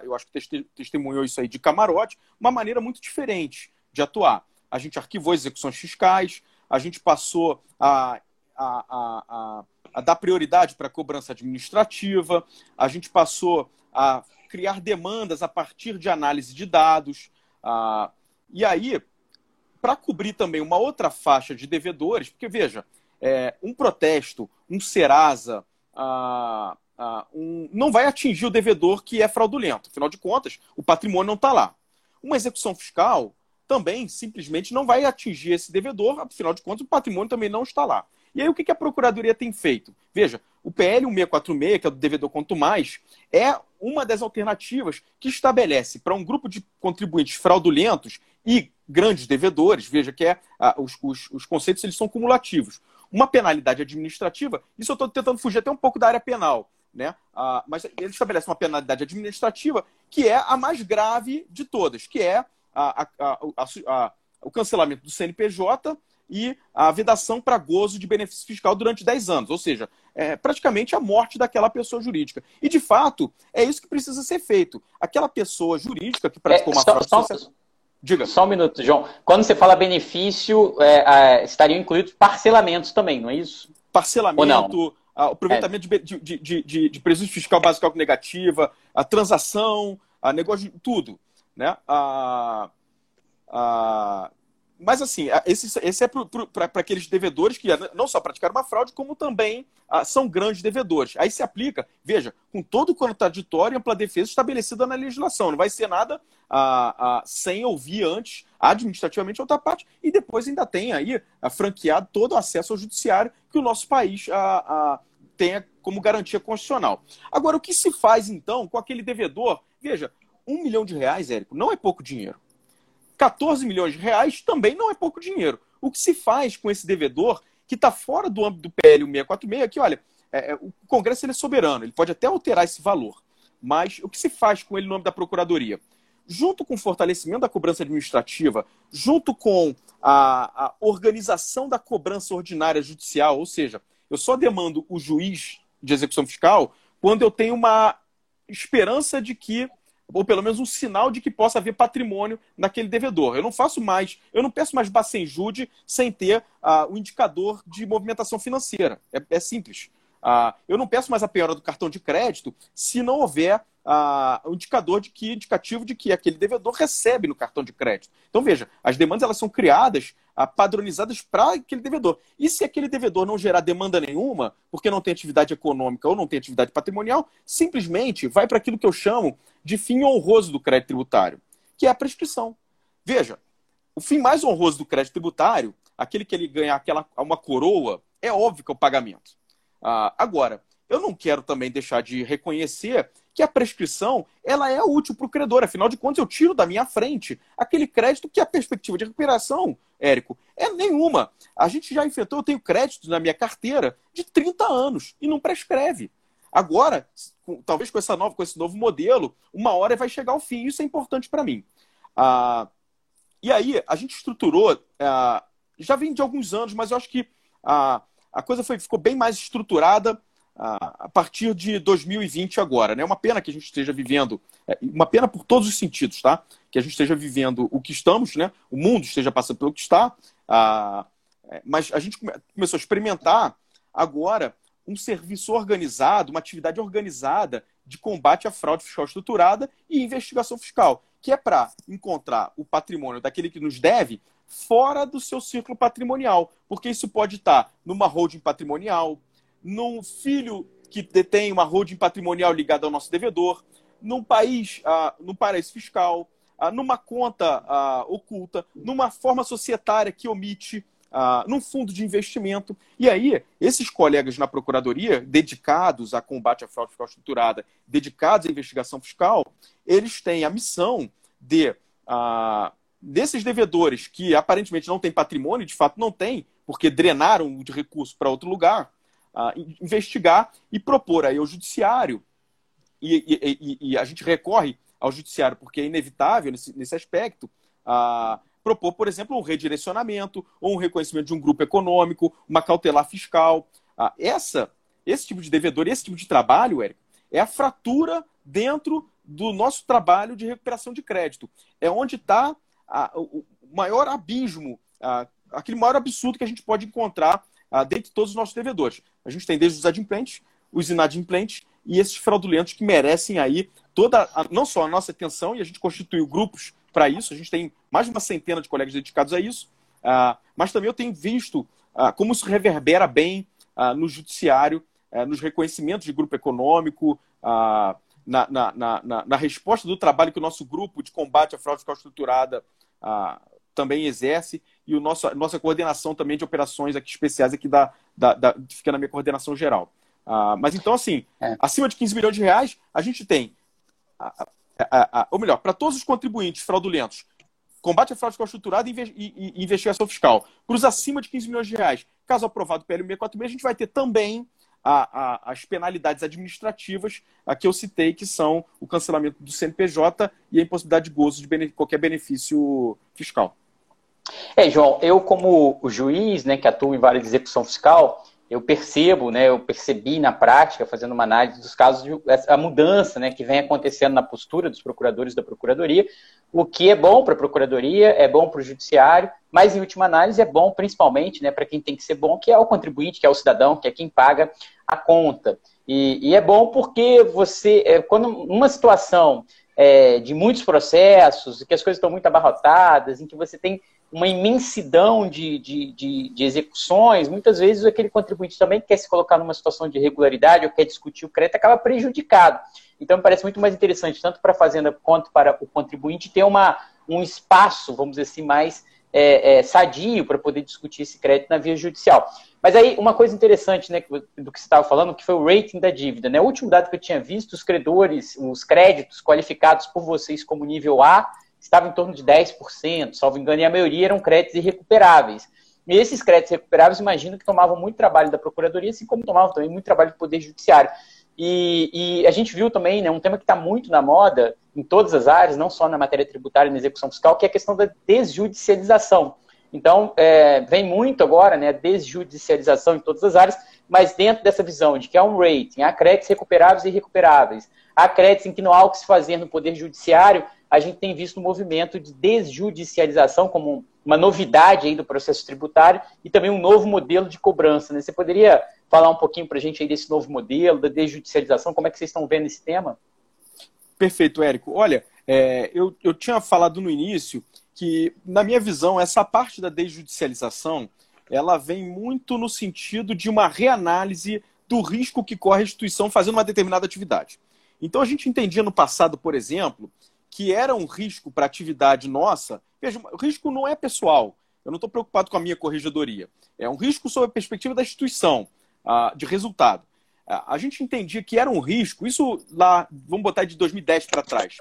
eu acho que testemunhou isso aí de camarote, uma maneira muito diferente de atuar. A gente arquivou execuções fiscais, a gente passou a, a, dar prioridade para a cobrança administrativa, a gente passou a criar demandas a partir de análise de dados. Ah, e aí, para cobrir também uma outra faixa de devedores, porque veja, é, um protesto, um Serasa, ah, ah, um, não vai atingir o devedor que é fraudulento. Afinal de contas, o patrimônio não está lá. Uma execução fiscal também simplesmente não vai atingir esse devedor, afinal de contas, o patrimônio também não está lá. E aí o que a Procuradoria tem feito? Veja, o PL 1646, que é do devedor quanto mais, é uma das alternativas que estabelece para um grupo de contribuintes fraudulentos e grandes devedores, veja que é, os, os, os, conceitos eles são cumulativos. Uma penalidade administrativa, isso eu estou tentando fugir até um pouco da área penal, né? Ah, mas ele estabelece uma penalidade administrativa que é a mais grave de todas, que é a, a, a, o cancelamento do CNPJ e a vedação para gozo de benefício fiscal durante 10 anos, ou seja, é praticamente a morte daquela pessoa jurídica. E, de fato, é isso que precisa ser feito. Aquela pessoa jurídica que praticou é, uma fraude só, social... Diga. Só um minuto, João. Quando você fala benefício, é, é, estariam incluídos parcelamentos também, não é isso? Parcelamento, o aproveitamento de, de, de, de, de prejuízo fiscal básico negativa, a transação, a negócio, tudo. Né? A, a, mas, assim, esse, esse é para aqueles devedores que não só praticaram uma fraude, como também ah, são grandes devedores. Aí se aplica, veja, com todo o contraditório e ampla defesa estabelecida na legislação. Não vai ser nada ah, ah, sem ouvir antes, administrativamente, outra parte, e depois ainda tem aí ah, franqueado todo o acesso ao judiciário que o nosso país ah, ah, tenha como garantia constitucional. Agora, o que se faz, então, com aquele devedor? Veja, um milhão de reais, Érico, não é pouco dinheiro. 14 milhões de reais também não é pouco dinheiro. O que se faz com esse devedor que está fora do âmbito do PL 646 é que, olha, é, é, o Congresso ele é soberano, ele pode até alterar esse valor, mas o que se faz com ele no âmbito da Procuradoria? Junto com o fortalecimento da cobrança administrativa, junto com a, a organização da cobrança ordinária judicial, ou seja, eu só demando o juiz de execução fiscal quando eu tenho uma esperança de que ou pelo menos um sinal de que possa haver patrimônio naquele devedor. Eu não faço mais, eu não peço mais Bacenjude sem ter uh, o indicador de movimentação financeira. É, é simples. Uh, eu não peço mais a penhora do cartão de crédito se não houver o indicador de que indicativo de que aquele devedor recebe no cartão de crédito. Então veja, as demandas elas são criadas, padronizadas para aquele devedor. E se aquele devedor não gerar demanda nenhuma, porque não tem atividade econômica ou não tem atividade patrimonial, simplesmente vai para aquilo que eu chamo de fim honroso do crédito tributário, que é a prescrição. Veja, o fim mais honroso do crédito tributário, aquele que ele ganha aquela uma coroa, é óbvio que é o pagamento. Ah, agora, eu não quero também deixar de reconhecer que a prescrição ela é útil para o credor. Afinal de contas, eu tiro da minha frente aquele crédito que a perspectiva de recuperação, Érico, é nenhuma. A gente já enfrentou, eu tenho créditos na minha carteira de 30 anos e não prescreve. Agora, talvez com, essa nova, com esse novo modelo, uma hora vai chegar ao fim. Isso é importante para mim. Ah, e aí, a gente estruturou, ah, já vem de alguns anos, mas eu acho que ah, a coisa foi, ficou bem mais estruturada a partir de 2020 agora. É né? uma pena que a gente esteja vivendo, é, uma pena por todos os sentidos, tá? Que a gente esteja vivendo o que estamos, né? O mundo esteja passando pelo que está. Ah, mas a gente começou a experimentar agora um serviço organizado, uma atividade organizada de combate à fraude fiscal estruturada e investigação fiscal, que é para encontrar o patrimônio daquele que nos deve fora do seu círculo patrimonial, porque isso pode estar numa holding patrimonial, num filho que detém uma holding patrimonial ligada ao nosso devedor, num país, ah, num paraíso fiscal, ah, numa conta ah, oculta, numa forma societária que omite, ah, num fundo de investimento. E aí, esses colegas na Procuradoria, dedicados a combate à fraude fiscal estruturada, dedicados à investigação fiscal, eles têm a missão de, ah, desses devedores que aparentemente não têm patrimônio, de fato não têm, porque drenaram de recurso para outro lugar, investigar e propor aí ao judiciário, e, e, e, a gente recorre ao judiciário porque é inevitável nesse, nesse aspecto, propor, por exemplo, um redirecionamento ou um reconhecimento de um grupo econômico, uma cautelar fiscal. Essa, esse tipo de devedor, esse tipo de trabalho, Érico, é a fratura dentro do nosso trabalho de recuperação de crédito. É onde está o maior abismo, aquele maior absurdo que a gente pode encontrar uh, dentre todos os nossos devedores. A gente tem desde os adimplentes, os inadimplentes e esses fraudulentos que merecem aí toda, a, não só a nossa atenção, e a gente constituiu grupos para isso, a gente tem mais de uma centena de colegas dedicados a isso, uh, mas também eu tenho visto uh, como isso reverbera bem uh, no judiciário, eh, nos reconhecimentos de grupo econômico, na, na, na, na, resposta do trabalho que o nosso grupo de combate à fraude fiscal estruturada também exerce e o nosso, nossa coordenação também de operações aqui especiais aqui da, da, da fica na minha coordenação geral. Ah, mas então, assim, é. acima de 15 milhões de reais, a gente tem, a, a, a, ou melhor, para todos os contribuintes fraudulentos, combate à fraude fiscal estruturada e, e, e, investigação fiscal. Para os acima de 15 milhões de reais, caso aprovado pelo PL 646, a gente vai ter também as penalidades administrativas a que eu citei, que são o cancelamento do CNPJ e a impossibilidade de gozo de qualquer benefício fiscal. É, João, eu como juiz, né, que atua em várias execução fiscal, eu percebo, né, eu percebi na prática, fazendo uma análise dos casos, a mudança né, que vem acontecendo na postura dos procuradores da Procuradoria, o que é bom para a Procuradoria, é bom para o Judiciário, mas em última análise é bom principalmente né, para quem tem que ser bom, que é o contribuinte, que é o cidadão, que é quem paga a conta. E, e é bom porque você, é, quando numa situação é, de muitos processos, que as coisas estão muito abarrotadas, em que você tem uma imensidão de, de, de, de, execuções, muitas vezes aquele contribuinte também quer se colocar numa situação de irregularidade ou quer discutir o crédito, acaba prejudicado. Então, me parece muito mais interessante, tanto para a Fazenda quanto para o contribuinte, ter uma, um espaço, vamos dizer assim, mais é, é, sadio para poder discutir esse crédito na via judicial. Mas aí, uma coisa interessante né, do que você estava falando, que foi o rating da dívida. Né? O último dado que eu tinha visto, os credores, os créditos qualificados por vocês como nível A, estava em torno de 10%, salvo engano, e a maioria eram créditos irrecuperáveis. E esses créditos recuperáveis, imagino que tomavam muito trabalho da Procuradoria, assim como tomavam também muito trabalho do Poder Judiciário. E, e a gente viu também né, um tema que está muito na moda em todas as áreas, não só na matéria tributária e na execução fiscal, que é a questão da desjudicialização. Então, é, vem muito agora né, a desjudicialização em todas as áreas, mas dentro dessa visão de que há um rating, há créditos recuperáveis e irrecuperáveis, há créditos em que não há o que se fazer no Poder Judiciário, a gente tem visto um movimento de desjudicialização como uma novidade aí do processo tributário e também um novo modelo de cobrança. Né? Você poderia falar um pouquinho para a gente aí desse novo modelo, da desjudicialização, como é que vocês estão vendo esse tema? Perfeito, Érico. Olha, é, eu, eu tinha falado no início que, na minha visão, essa parte da desjudicialização ela vem muito no sentido de uma reanálise do risco que corre a instituição fazendo uma determinada atividade. Então, a gente entendia no passado, por exemplo, que era um risco para a atividade nossa. Veja, o risco não é pessoal. Eu não estou preocupado com a minha corregedoria. É um risco sob a perspectiva da instituição, uh, de resultado. Uh, a gente entendia que era um risco, isso lá, vamos botar de 2010 para trás,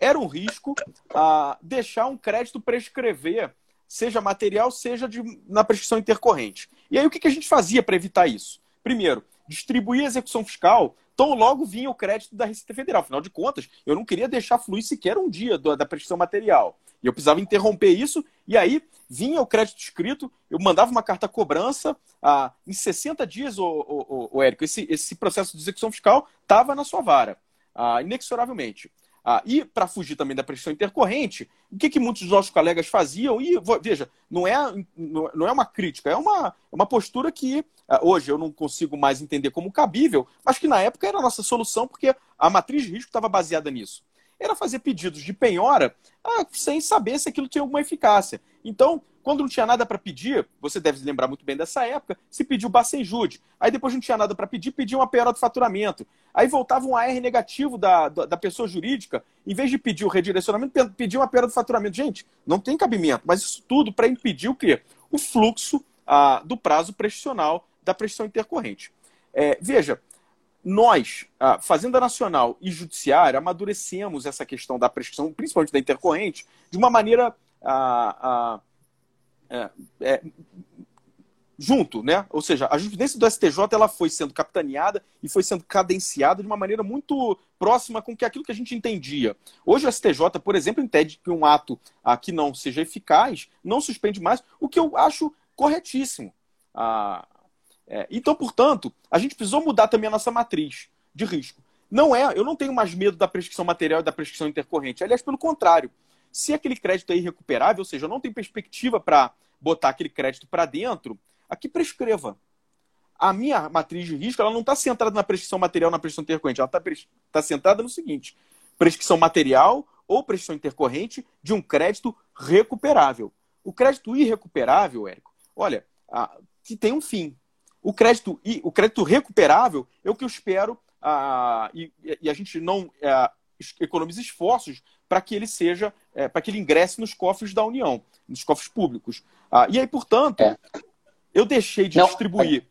era um risco uh, deixar um crédito prescrever, seja material, seja de, na prescrição intercorrente. E aí o que a gente fazia para evitar isso? Primeiro, distribuir a execução fiscal então, logo vinha o crédito da Receita Federal. Afinal de contas, eu não queria deixar fluir sequer um dia da prescrição material. E eu precisava interromper isso, e aí vinha o crédito escrito, eu mandava uma carta cobrança. Ah, em 60 dias, o, Érico, esse, esse processo de execução fiscal estava na sua vara, ah, inexoravelmente. Ah, e para fugir também da pressão intercorrente, o que, que muitos dos nossos colegas faziam? E veja, não é, não é uma crítica, é uma, uma postura que ah, hoje eu não consigo mais entender como cabível, mas que na época era a nossa solução, porque a matriz de risco estava baseada nisso. Era fazer pedidos de penhora ah, sem saber se aquilo tinha alguma eficácia. Então, quando não tinha nada para pedir, você deve lembrar muito bem dessa época, se pediu Bacenjude. Aí depois não tinha nada para pedir, pediu uma penhora do faturamento. Aí voltava um AR negativo da, da pessoa jurídica, em vez de pedir o redirecionamento, pediu uma penhora do faturamento. Gente, não tem cabimento, mas isso tudo para impedir o quê? O fluxo ah, do prazo prescricional da prescrição intercorrente. É, veja, nós, a Fazenda Nacional e Judiciário, amadurecemos essa questão da prescrição, principalmente da intercorrente, de uma maneira a, é, é, junto, né? Ou seja, a jurisprudência do STJ ela foi sendo capitaneada e foi sendo cadenciada de uma maneira muito próxima com que aquilo que a gente entendia. Hoje o STJ, por exemplo, entende que um ato ah, que não seja eficaz não suspende mais, o que eu acho corretíssimo. Ah, é, então, portanto, a gente precisou mudar também a nossa matriz de risco. Não é, eu não tenho mais medo da prescrição material e da prescrição intercorrente. Aliás, pelo contrário. Se aquele crédito é irrecuperável, ou seja, eu não tenho perspectiva para botar aquele crédito para dentro, aqui prescreva. A minha matriz de risco ela não está centrada na prescrição material, na prescrição intercorrente. Ela está tá centrada no seguinte: prescrição material ou prescrição intercorrente de um crédito recuperável. O crédito irrecuperável, Érico, olha, que tem um fim. O crédito, o crédito recuperável é o que eu espero, e, e, a gente não é, economiza esforços para que ele seja, é, para que ele ingresse nos cofres da União, nos cofres públicos. Ah, e aí, portanto, é. eu deixei de Não. distribuir.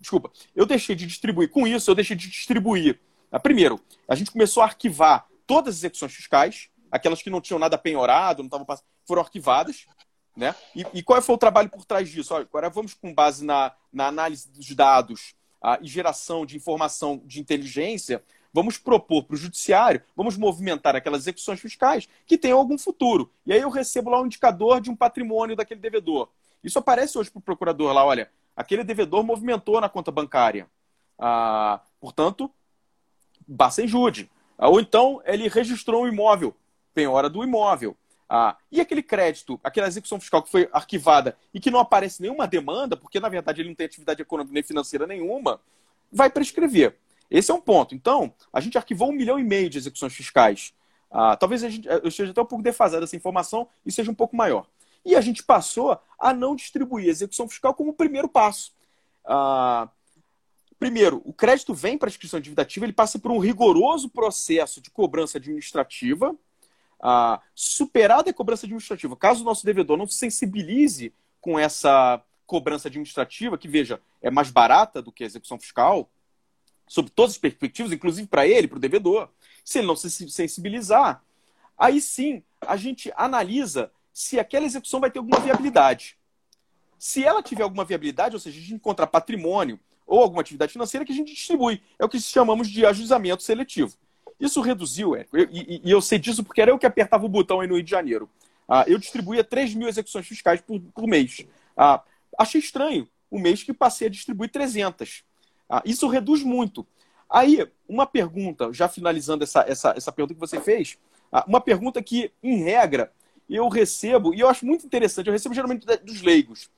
Desculpa, eu deixei de distribuir. Com isso, eu deixei de distribuir. Ah, primeiro, a gente começou a arquivar todas as execuções fiscais, aquelas que não tinham nada penhorado, não estavam foram arquivadas. Né? E, e, qual foi o trabalho por trás disso? Olha, agora vamos com base na, na análise dos dados ah, e geração de informação de inteligência, vamos propor para o judiciário, vamos movimentar aquelas execuções fiscais que tenham algum futuro. E aí eu recebo lá um indicador de um patrimônio daquele devedor. Isso aparece hoje para o procurador lá, olha, aquele devedor movimentou na conta bancária. Ah, portanto, basta em jude. Ah, ou então ele registrou um imóvel, penhora do imóvel. Ah, e aquele crédito, aquela execução fiscal que foi arquivada e que não aparece nenhuma demanda, porque na verdade ele não tem atividade econômica nem financeira nenhuma, vai prescrever. Esse é um ponto. Então, a gente arquivou um milhão e meio de execuções fiscais. Ah, talvez gente, eu esteja até um pouco defasado essa informação e seja um pouco maior. E a gente passou a não distribuir a execução fiscal como primeiro passo. Ah, primeiro, o crédito vem para a inscrição de dívida ativa, ele passa por um rigoroso processo de cobrança administrativa, superada a cobrança administrativa. Caso o nosso devedor não se sensibilize com essa cobrança administrativa, que veja, é mais barata do que a execução fiscal, sob todas as perspectivas, inclusive para ele, para o devedor, se ele não se sensibilizar, aí sim a gente analisa se aquela execução vai ter alguma viabilidade. Se ela tiver alguma viabilidade, ou seja, a gente encontrar patrimônio ou alguma atividade financeira que a gente distribui. É o que chamamos de ajuizamento seletivo. Isso reduziu, é, e, e, eu sei disso porque era eu que apertava o botão aí no Rio de Janeiro. Ah, eu distribuía 3 mil execuções fiscais por, por mês. Ah, achei estranho o mês que passei a distribuir 300. Ah, isso reduz muito. Aí, uma pergunta, já finalizando essa, essa, essa pergunta que você fez, ah, uma pergunta que, em regra, eu recebo, e eu acho muito interessante, eu recebo geralmente dos leigos.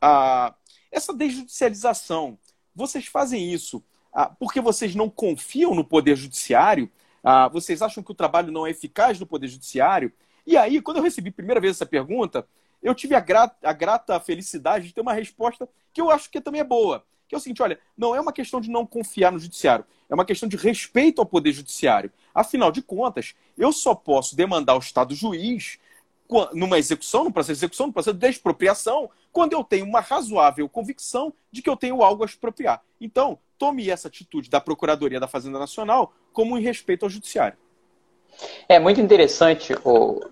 Ah, essa desjudicialização, vocês fazem isso ah, porque vocês não confiam no Poder Judiciário? Ah, vocês acham que o trabalho não é eficaz no Poder Judiciário? E aí, quando eu recebi a primeira vez essa pergunta, eu tive a grata, a grata felicidade de ter uma resposta que eu acho que também é boa. Que é o seguinte, olha, não é uma questão de não confiar no judiciário, é uma questão de respeito ao poder judiciário. Afinal de contas, eu só posso demandar o Estado juiz numa execução, num processo de execução, num processo de expropriação, quando eu tenho uma razoável convicção de que eu tenho algo a expropriar. Então, tome essa atitude da Procuradoria da Fazenda Nacional como em respeito ao Judiciário. É muito interessante,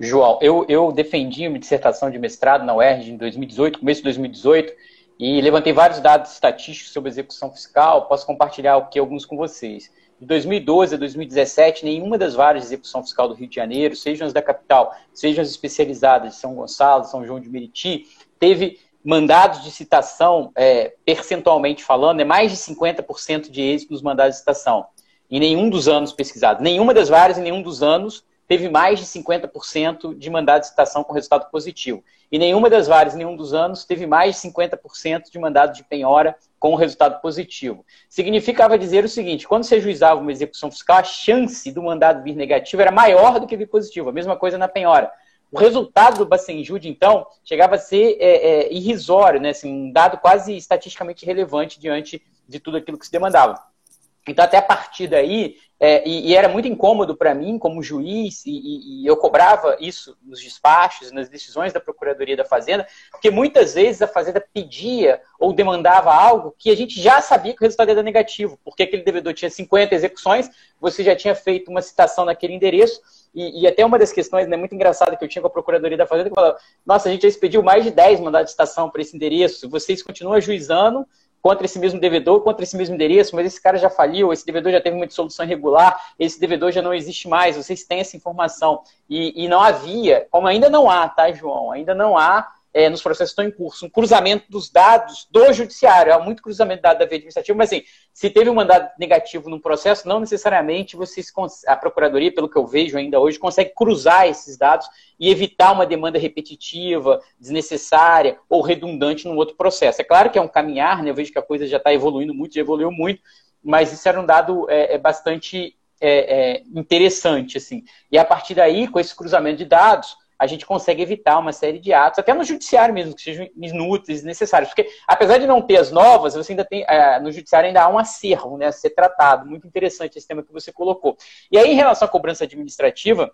João. Eu, eu defendi uma dissertação de mestrado na UERJ em 2018, começo de 2018, e levantei vários dados estatísticos sobre execução fiscal. Posso compartilhar aqui alguns com vocês. De 2012 a 2017, nenhuma das várias de execução fiscal do Rio de Janeiro, sejam as da capital, sejam as especializadas de São Gonçalo, São João de Meriti, teve mandados de citação, é, percentualmente falando, é mais de 50% de êxito nos mandados de citação. Em nenhum dos anos pesquisados. Nenhuma das várias, em nenhum dos anos, teve mais de 50% de mandado de citação com resultado positivo. E nenhuma das várias, em nenhum dos anos, teve mais de 50% de mandado de penhora com resultado positivo. Significava dizer o seguinte: quando se ajuizava uma execução fiscal, a chance do mandado vir negativo era maior do que vir positivo. A mesma coisa na penhora. O resultado do Bacenjude, então, chegava a ser é, é, irrisório, né? assim, um dado quase estatisticamente relevante diante de tudo aquilo que se demandava. Então, até a partir daí, é, e, e, era muito incômodo para mim, como juiz, e, e, eu cobrava isso nos despachos, nas decisões da Procuradoria da Fazenda, porque muitas vezes a Fazenda pedia ou demandava algo que a gente já sabia que o resultado era negativo, porque aquele devedor tinha 50 execuções, você já tinha feito uma citação naquele endereço, e, e, até uma das questões né, muito engraçada que eu tinha com a Procuradoria da Fazenda, que falava, nossa, a gente já expediu mais de 10 mandados de citação para esse endereço, vocês continuam ajuizando contra esse mesmo devedor, contra esse mesmo endereço, mas esse cara já faliu, esse devedor já teve uma dissolução irregular, esse devedor já não existe mais, vocês têm essa informação. E, e não havia, como ainda não há, tá, João? Ainda não há é, nos processos que estão em curso, um cruzamento dos dados do judiciário. Há muito cruzamento de dados da via administrativa, mas assim, se teve um mandado negativo num processo, não necessariamente vocês, a Procuradoria, pelo que eu vejo ainda hoje, consegue cruzar esses dados e evitar uma demanda repetitiva, desnecessária ou redundante num outro processo. É claro que é um caminhar, né? eu vejo que a coisa já está evoluindo muito, já evoluiu muito, mas isso era um dado é, é bastante é, é, interessante. assim. E a partir daí, com esse cruzamento de dados, a gente consegue evitar uma série de atos, até no judiciário mesmo, que sejam inúteis, necessários. Porque, apesar de não ter as novas, você ainda tem, é, no judiciário ainda há um acervo né, a ser tratado. Muito interessante esse tema que você colocou. E aí, em relação à cobrança administrativa,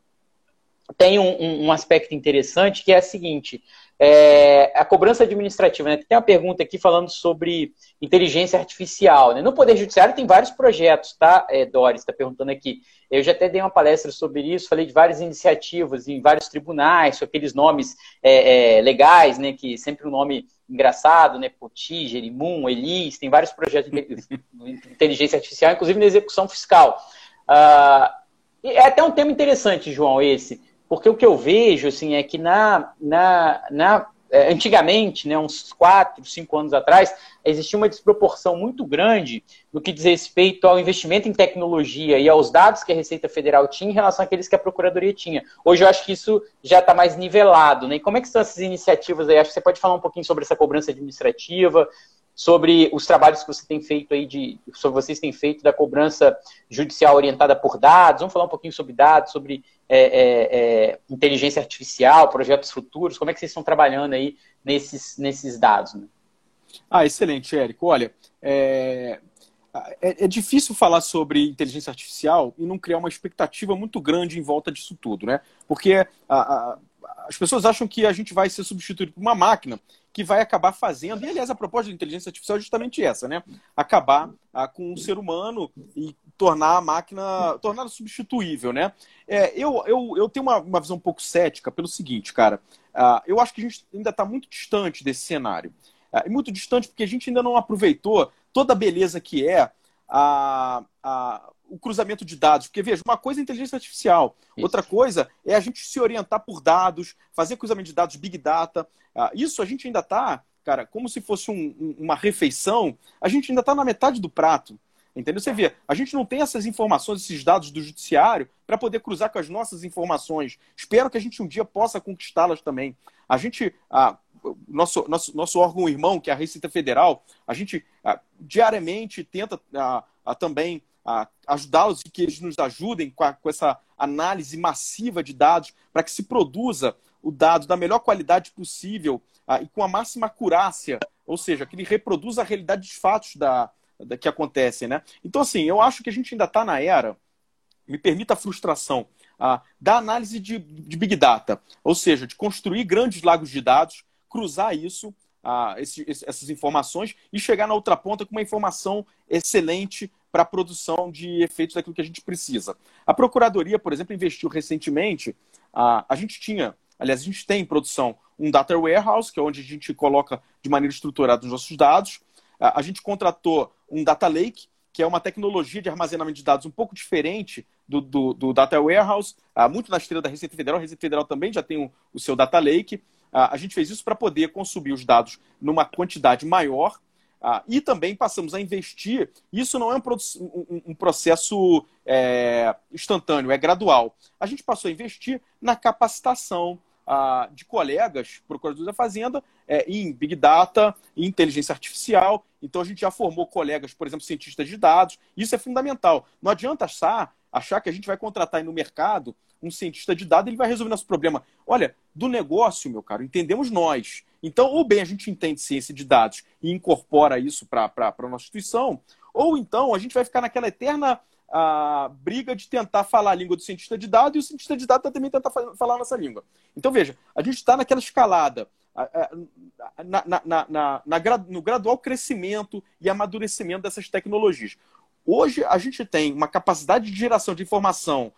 tem um, um, um aspecto interessante que é o seguinte: é, a cobrança administrativa, né? Tem uma pergunta aqui falando sobre inteligência artificial. Né? No Poder Judiciário tem vários projetos, tá, é, Doris? Está perguntando aqui. Eu já até dei uma palestra sobre isso, falei de várias iniciativas em vários tribunais, com aqueles nomes é, é, legais, né? Que sempre um nome engraçado, né? Poti, Jerimum, Elis, tem vários projetos de inteligência artificial, inclusive na execução fiscal. Uh, é até um tema interessante, João, esse, porque o que eu vejo assim, é que na, na, na é, antigamente, né, uns 4, 5 anos atrás, existia uma desproporção muito grande no que diz respeito ao investimento em tecnologia e aos dados que a Receita Federal tinha em relação àqueles que a Procuradoria tinha. Hoje eu acho que isso já está mais nivelado. Né? E como é que são essas iniciativas aí? Acho que você pode falar um pouquinho sobre essa cobrança administrativa, sobre os trabalhos que você tem feito aí de, sobre vocês têm feito da cobrança judicial orientada por dados. Vamos falar um pouquinho sobre dados, sobre é, é, é, inteligência artificial, projetos futuros. Como é que vocês estão trabalhando aí nesses, nesses dados? Né? Ah, excelente, Érico. Olha, é, é, é, difícil falar sobre inteligência artificial e não criar uma expectativa muito grande em volta disso tudo, né? Porque a, a, as pessoas acham que a gente vai ser substituído por uma máquina que vai acabar fazendo. E, aliás, a proposta de inteligência artificial é justamente essa, né? Acabar ah, com o ser humano e tornar a máquina, torná-la substituível, né? É, eu, eu, eu tenho uma, uma visão um pouco cética pelo seguinte, cara. Ah, eu acho que a gente ainda está muito distante desse cenário. Ah, e muito distante porque a gente ainda não aproveitou toda a beleza que é a, a, o cruzamento de dados. Porque, veja, uma coisa é inteligência artificial, isso. outra coisa é a gente se orientar por dados, fazer cruzamento de dados, big data. Uh, isso a gente ainda está, cara, como se fosse um, uma refeição, a gente ainda está na metade do prato. Entendeu? Você vê, a gente não tem essas informações, esses dados do judiciário para poder cruzar com as nossas informações. Espero que a gente um dia possa conquistá-las também. A gente, ah, nosso, nosso, nosso órgão irmão, que é a Receita Federal, a gente ah, diariamente tenta ah, ah também ajudá-los e que eles nos ajudem com, a, com essa análise massiva de dados para que se produza o dado da melhor qualidade possível e com a máxima acurácia, ou seja, que ele reproduza a realidade dos fatos da, da que acontecem. Né? Então, assim, eu acho que a gente ainda está na era, me permita a frustração, da análise de, de Big Data, ou seja, de construir grandes lagos de dados, cruzar isso esse, essas informações e chegar na outra ponta com uma informação excelente para a produção de efeitos daquilo que a gente precisa. A Procuradoria, por exemplo, investiu recentemente, a, a gente tinha, aliás, a gente tem em produção um Data Warehouse, que é onde a gente coloca de maneira estruturada os nossos dados. A, a gente contratou um Data Lake, que é uma tecnologia de armazenamento de dados um pouco diferente do, do, do Data Warehouse, ah, muito na esteira da Receita Federal. A Receita Federal também já tem o, o seu Data Lake. Ah, a gente fez isso para poder consumir os dados numa quantidade maior ah, e também passamos a investir. Isso não é um, processo é, instantâneo, é gradual. A gente passou a investir na capacitação ah, de colegas, procuradores da Fazenda, é, em Big Data, em inteligência artificial. Então a gente já formou colegas, por exemplo, cientistas de dados. Isso é fundamental. Não adianta achar, achar que a gente vai contratar no mercado um cientista de dados ele vai resolver nosso problema. Olha, do negócio, meu caro, entendemos nós. Então, ou bem a gente entende ciência de dados e incorpora isso para a nossa instituição, ou então a gente vai ficar naquela eterna a briga de tentar falar a língua do cientista de dados e o cientista de dados também tentar falar a nossa língua. Então, veja, a gente está naquela escalada, na, na, na, no gradual crescimento e amadurecimento dessas tecnologias. Hoje, a gente tem uma capacidade de geração de informação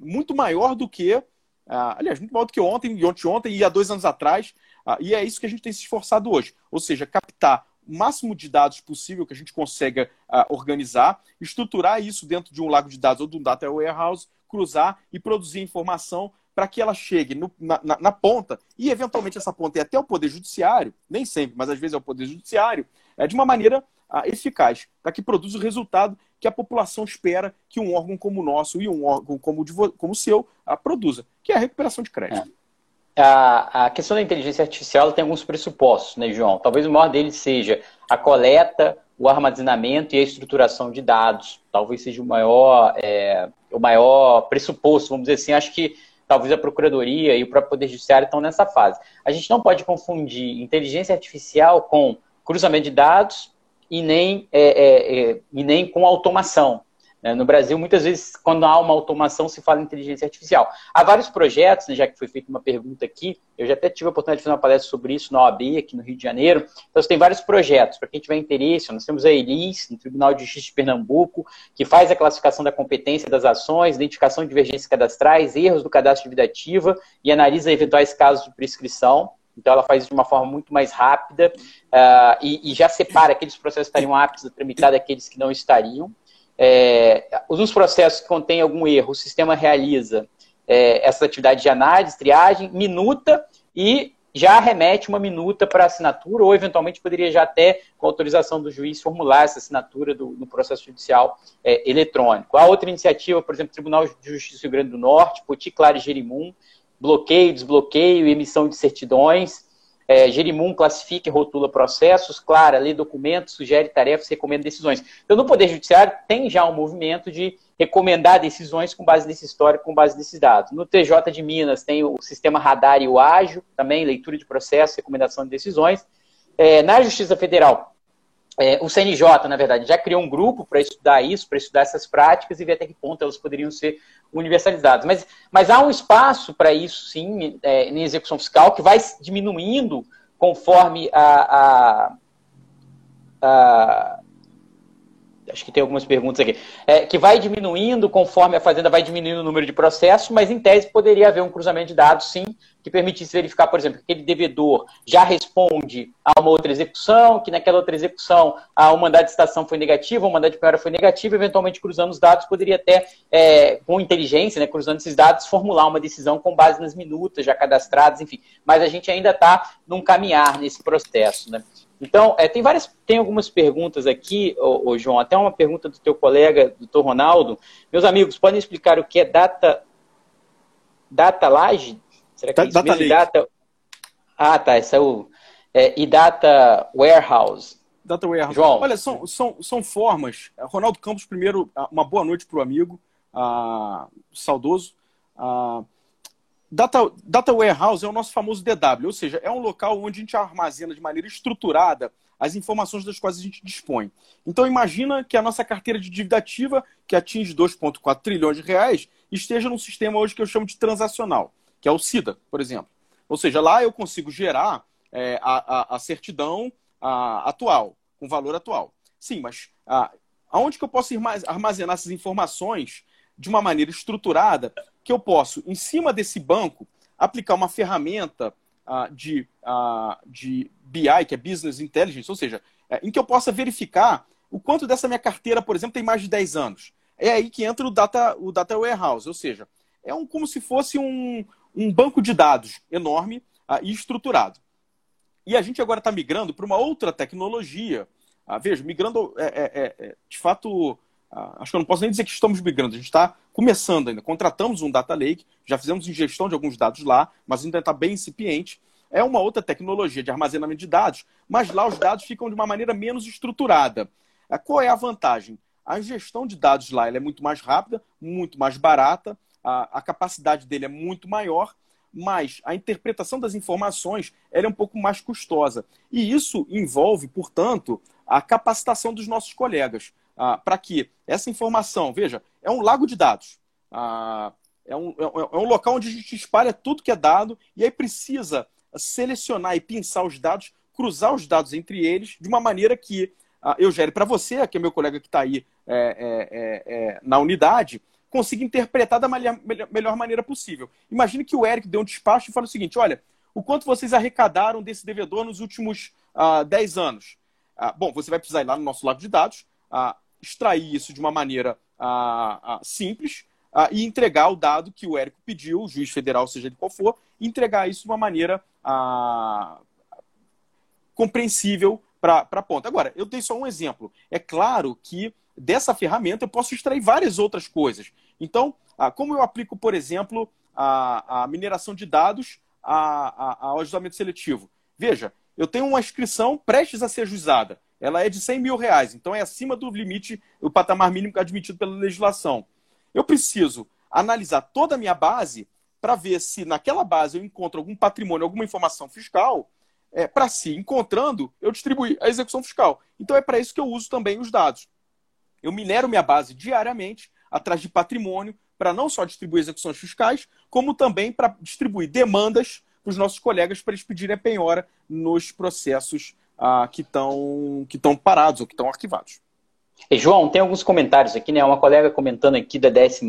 muito maior do que, aliás, muito maior do que ontem, e ontem, ontem e há dois anos atrás, e é isso que a gente tem se esforçado hoje. Ou seja, captar o máximo de dados possível que a gente consiga uh, organizar, estruturar isso dentro de um lago de dados ou de um data warehouse, cruzar e produzir informação para que ela chegue no, na, na, na, ponta e, eventualmente, essa ponta é até o Poder Judiciário, nem sempre, mas às vezes é o Poder Judiciário, é, de uma maneira uh, eficaz, para que produza o resultado que a população espera que um órgão como o nosso e um órgão como, como o seu uh, produza, que é a recuperação de crédito. É a, a questão da inteligência artificial tem alguns pressupostos, né, João? Talvez o maior deles seja a coleta, o armazenamento e a estruturação de dados. Talvez seja o maior, é, o maior pressuposto, vamos dizer assim. Acho que talvez a Procuradoria e o próprio Poder Judiciário estão nessa fase. A gente não pode confundir inteligência artificial com cruzamento de dados e nem, é, é, é e nem com automação. Né? No Brasil, muitas vezes, quando há uma automação, se fala em inteligência artificial. Há vários projetos, né, já que foi feita uma pergunta aqui, eu já até tive a oportunidade de fazer uma palestra sobre isso na OAB, aqui no Rio de Janeiro. Então, tem vários projetos. Para quem tiver interesse, nós temos a ELIS, no Tribunal de Justiça de Pernambuco, que faz a classificação da competência das ações, identificação de divergências cadastrais, erros do cadastro de vida ativa e analisa eventuais casos de prescrição. Então, ela faz de uma forma muito mais rápida uh, e, e, já separa aqueles processos que estariam aptos a tramitar daqueles que não estariam. é, nos processos que contêm algum erro, o sistema realiza é, essa atividade de análise, triagem, minuta e já remete uma minuta para assinatura, ou eventualmente poderia já até, com autorização do juiz, formular essa assinatura do, no processo judicial é, eletrônico. A outra iniciativa, por exemplo, Tribunal de Justiça do Rio Grande do Norte, Poti, Clara e Jerimum, bloqueio, desbloqueio emissão de certidões. É, Jerimum classifica e rotula processos, Clara lê documentos, sugere tarefas, recomenda decisões. Então, no Poder Judiciário, tem já um movimento de recomendar decisões com base nesse histórico, com base nesses dados. No TJ de Minas tem o sistema radar e o ágil, também leitura de processo, recomendação de decisões. É, na Justiça Federal, é, o CNJ, na verdade, já criou um grupo para estudar isso, para estudar essas práticas e ver até que ponto elas poderiam ser universalizadas. Mas, mas há um espaço para isso, sim, é, em execução fiscal, que vai diminuindo conforme a, a, a acho que tem algumas perguntas aqui, é, que vai diminuindo conforme a Fazenda vai diminuindo o número de processos, mas em tese poderia haver um cruzamento de dados, sim, que permitisse verificar, por exemplo, que aquele devedor já responde a uma outra execução, que naquela outra execução a, o mandato de estação foi negativo, o mandato de penhora foi negativo, eventualmente cruzando os dados, poderia até, é, com inteligência, né, cruzando esses dados, formular uma decisão com base nas minutas já cadastradas, enfim. Mas a gente ainda está num caminhar nesse processo, né? Então, é, tem várias, tem algumas perguntas aqui, ô, ô, João, até uma pergunta do teu colega, doutor Ronaldo. Meus amigos, podem explicar o que é data, data laje? Será que é data, mesmo? Data... Ah, tá, essa é o... É, e data warehouse. Data warehouse. João. Olha, são, são, são formas. Ronaldo Campos, primeiro, uma boa noite para o amigo, ah, saudoso. Ah, Data, data Warehouse é o nosso famoso DW, ou seja, é um local onde a gente armazena de maneira estruturada as informações das quais a gente dispõe. Então imagina que a nossa carteira de dívida ativa, que atinge 2,4 trilhões de reais, esteja num sistema hoje que eu chamo de transacional, que é o CIDA, por exemplo. Ou seja, lá eu consigo gerar é, a, a, a, certidão a, atual, com valor atual. Sim, mas aonde que eu posso armazenar essas informações de uma maneira estruturada que eu posso, em cima desse banco, aplicar uma ferramenta uh, de, uh, de BI, que é Business Intelligence, ou seja, é, em que eu possa verificar o quanto dessa minha carteira, por exemplo, tem mais de 10 anos. É aí que entra o Data, o data Warehouse, ou seja, é um, como se fosse um, um banco de dados enorme uh, e estruturado. E a gente agora está migrando para uma outra tecnologia. veja, migrando, é, é, é, de fato, ah, acho que eu não posso nem dizer que estamos migrando, a gente está começando ainda. Contratamos um data lake, já fizemos ingestão de alguns dados lá, mas ainda está bem incipiente. É uma outra tecnologia de armazenamento de dados, mas lá os dados ficam de uma maneira menos estruturada. Ah, qual é a vantagem? A ingestão de dados lá é muito mais rápida, muito mais barata, a, a capacidade dele é muito maior, mas a interpretação das informações é um pouco mais custosa. E isso envolve, portanto, a capacitação dos nossos colegas ah, para que essa informação, veja, é um lago de dados. Ah, é, um, é, é, um local onde a gente espalha tudo que é dado e aí precisa selecionar e pensar os dados, cruzar os dados entre eles de uma maneira que ah, eu gere para você, que é meu colega que está aí é, é, é, é, na unidade, consiga interpretar da melhor, melhor maneira possível. Imagine que o Eric deu um despacho e fala o seguinte: olha, o quanto vocês arrecadaram desse devedor nos últimos uh, 10 anos? Uh, bom, você vai precisar ir lá no nosso lado de dados, uh, extrair isso de uma maneira ah, ah, simples ah, e entregar o dado que o Érico pediu, o juiz federal, seja ele qual for, entregar isso de uma maneira compreensível para a ponta. Agora, eu dei só um exemplo. É claro que dessa ferramenta eu posso extrair várias outras coisas. Então, como eu aplico, por exemplo, a, a mineração de dados ao ajustamento seletivo? Veja, eu tenho uma inscrição prestes a ser ajuizada ela é de 100 mil reais, então é acima do limite, o patamar mínimo admitido pela legislação. Eu preciso analisar toda a minha base para ver se naquela base eu encontro algum patrimônio, alguma informação fiscal, é, para se, encontrando, eu distribuir a execução fiscal. Então é para isso que eu uso também os dados. Eu minero minha base diariamente atrás de patrimônio para não só distribuir execuções fiscais, como também para distribuir demandas para os nossos colegas para eles pedirem a penhora nos processos ah, que estão que parados ou que estão arquivados. E, João, tem alguns comentários aqui, né? Uma colega comentando aqui da 12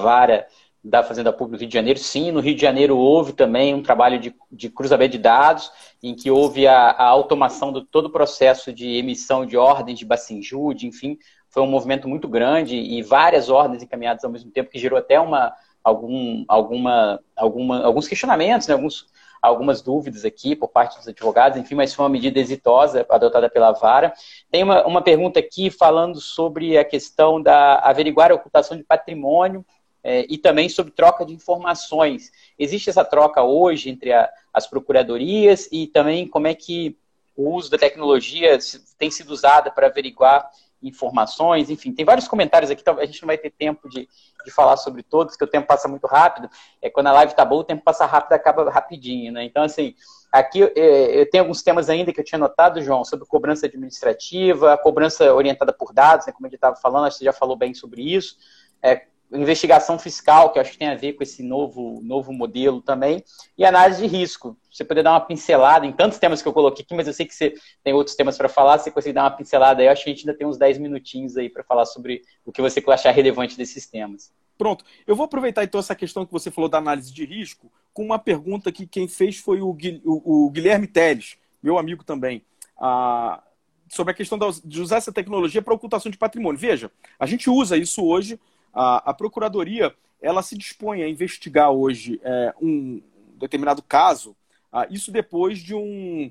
vara da Fazenda Pública do Rio de Janeiro. Sim, no Rio de Janeiro houve também um trabalho de, de cruzamento de dados, em que houve a, a automação de todo o processo de emissão de ordens de Bacinjude, enfim, foi um movimento muito grande e várias ordens encaminhadas ao mesmo tempo, que gerou até uma, algum, alguma, alguma, alguns questionamentos, né, alguns, algumas dúvidas aqui por parte dos advogados, enfim, mas foi uma medida exitosa adotada pela Vara. Tem uma, uma pergunta aqui falando sobre a questão da averiguar a ocultação de patrimônio é, e também sobre troca de informações. Existe essa troca hoje entre a, as procuradorias e também como é que o uso da tecnologia tem sido usada para averiguar informações, enfim, tem vários comentários aqui, a gente não vai ter tempo de, de falar sobre todos, porque o tempo passa muito rápido. É, quando a live tá boa, o tempo passa rápido acaba rapidinho, né? Então, assim, aqui é, eu tenho alguns temas ainda que eu tinha notado, João, sobre cobrança administrativa, cobrança orientada por dados, né, como gente estava falando, acho que você já falou bem sobre isso. É, investigação fiscal, que acho que tem a ver com esse novo, novo modelo também, e análise de risco. Você poder dar uma pincelada em tantos temas que eu coloquei aqui, mas eu sei que você tem outros temas para falar, você consegue dar uma pincelada aí, eu acho que a gente ainda tem uns 10 minutinhos aí para falar sobre o que você achar relevante desses temas. Pronto. Eu vou aproveitar então essa questão que você falou da análise de risco com uma pergunta que quem fez foi o, Guilherme Teles, meu amigo também, sobre a questão de usar essa tecnologia para ocultação de patrimônio. Veja, a gente usa isso hoje a, a Procuradoria ela se dispõe a investigar hoje é, um determinado caso, ah, isso depois de, um,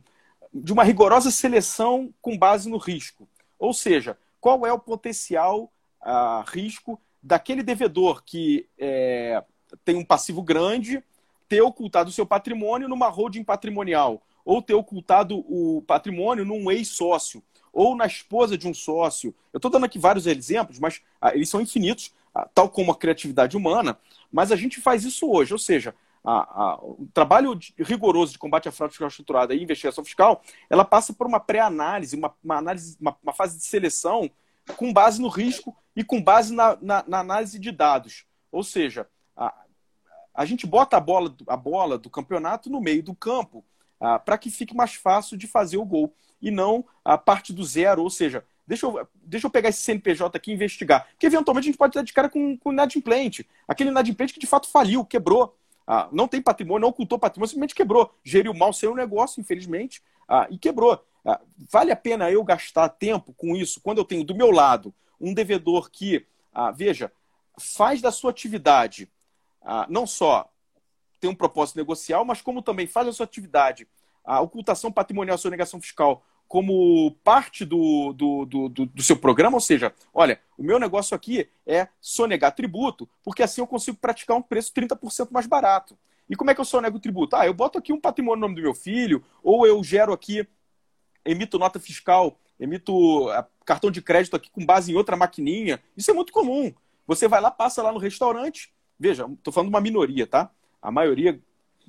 de uma rigorosa seleção com base no risco. Ou seja, qual é o potencial ah, risco daquele devedor que é, tem um passivo grande ter ocultado o seu patrimônio numa holding patrimonial, ou ter ocultado o patrimônio num ex-sócio, ou na esposa de um sócio. Eu estou dando aqui vários exemplos, mas ah, eles são infinitos tal como a criatividade humana, mas a gente faz isso hoje, ou seja, a, a, o trabalho de, rigoroso de combate à fraude fiscal estruturada e investigação fiscal, ela passa por uma pré-análise, uma, uma, análise, uma, uma, fase de seleção com base no risco e com base na, na, na análise de dados. Ou seja, a, a gente bota a bola, a bola do campeonato no meio do campo para que fique mais fácil de fazer o gol e não a parte do zero, ou seja, Deixa eu, deixa eu pegar esse CNPJ aqui e investigar. Porque eventualmente a gente pode estar de cara com, com inadimplente. Aquele inadimplente que de fato faliu, quebrou. Ah, não tem patrimônio, não ocultou patrimônio, simplesmente quebrou. Geriu mal seu negócio, infelizmente, ah, e quebrou. Ah, vale a pena eu gastar tempo com isso quando eu tenho do meu lado um devedor que, ah, veja, faz da sua atividade ah, não só tem um propósito negocial, mas como também faz da sua atividade a ocultação patrimonial, a sonegação fiscal como parte do, do, do, do, seu programa, ou seja, olha, o meu negócio aqui é sonegar tributo, porque assim eu consigo praticar um preço 30% mais barato. E como é que eu sonego tributo? Ah, eu boto aqui um patrimônio no nome do meu filho, ou eu gero aqui, emito nota fiscal, emito ah, cartão de crédito aqui com base em outra maquininha. Isso é muito comum. Você vai lá, passa lá no restaurante, veja, estou falando de uma minoria, tá? A maioria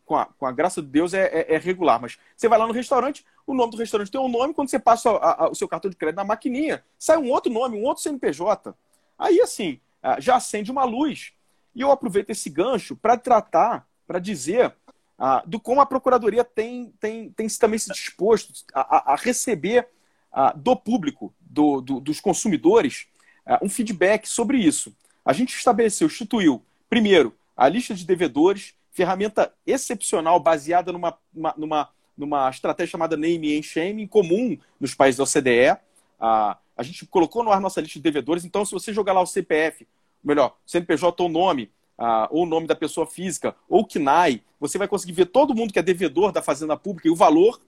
com a, com a graça de Deus, é, é, é, regular. Mas você vai lá no restaurante, o nome do restaurante tem um nome, quando você passa a, a, o seu cartão de crédito na maquininha, sai um outro nome, um outro CNPJ. Aí, assim, ah, já acende uma luz. E eu aproveito esse gancho para tratar, para dizer ah, do como a Procuradoria tem, tem, tem também se disposto a, a receber ah, do público, do, do, dos consumidores, um feedback sobre isso. A gente estabeleceu, instituiu, primeiro, a lista de devedores, ferramenta excepcional baseada numa, uma, numa, numa estratégia chamada Name and Shame, comum nos países da OCDE. A, a gente colocou no ar nossa lista de devedores, então se você jogar lá o CPF, melhor, CNPJ ou nome, a, ou o nome da pessoa física, ou KNAI, você vai conseguir ver todo mundo que é devedor da Fazenda Pública e o valor.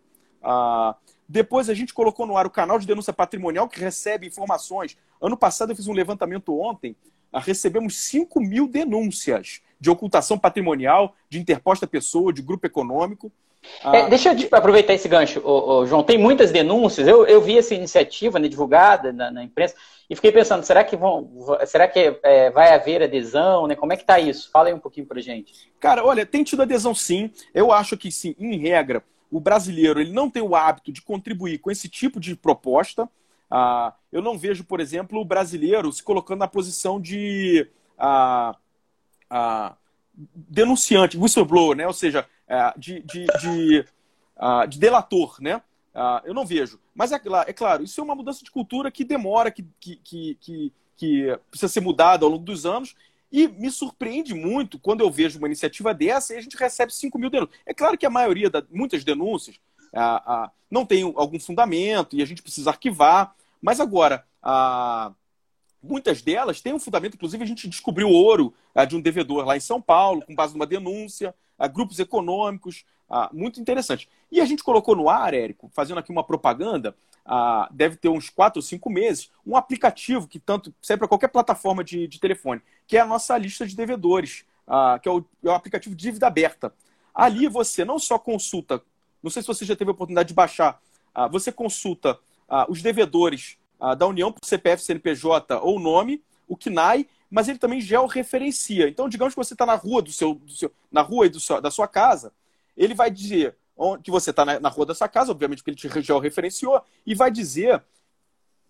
A, depois a gente colocou no ar o canal de denúncia patrimonial que recebe informações. Ano passado eu fiz um levantamento ontem, recebemos 5 mil denúncias de ocultação patrimonial, de interposta pessoa, de grupo econômico. É, ah, deixa eu aproveitar esse gancho, ô, ô, João. Tem muitas denúncias. Eu, eu vi essa iniciativa né, divulgada na, na, imprensa e fiquei pensando: será que vão, será que é, vai haver adesão? Né? Como é que está isso? Fala aí um pouquinho para gente. Cara, olha, tem tido adesão sim. Eu acho que sim, em regra, o brasileiro ele não tem o hábito de contribuir com esse tipo de proposta. Ah, eu não vejo, por exemplo, o brasileiro se colocando na posição de ah, denunciante, whistleblower, né? ou seja, é, de, de, de, de, delator. Né? Eu não vejo. Mas é, é, claro, isso é uma mudança de cultura que demora, que, que, que, que, precisa ser mudada ao longo dos anos. E me surpreende muito quando eu vejo uma iniciativa dessa e a gente recebe 5 mil denúncias. É claro que a maioria, da, muitas denúncias, não tem algum fundamento e a gente precisa arquivar. Mas agora, muitas delas têm um fundamento, inclusive a gente descobriu ouro uh, de um devedor lá em São Paulo, com base numa denúncia, uh, grupos econômicos, uh, muito interessante. E a gente colocou no ar, Érico, fazendo aqui uma propaganda, deve ter uns quatro ou cinco meses, um aplicativo que tanto serve para qualquer plataforma de, de, telefone, que é a nossa lista de devedores, que é o, é o aplicativo Dívida Aberta. Ali você não só consulta, não sei se você já teve a oportunidade de baixar, você consulta os devedores da União por CPF, CNPJ ou nome, o KNAI, mas ele também georreferencia. Então, digamos que você está na rua do seu, do seu, na rua do seu, da sua casa, ele vai dizer que você está na, na, rua da sua casa, obviamente porque ele te georreferenciou, e vai dizer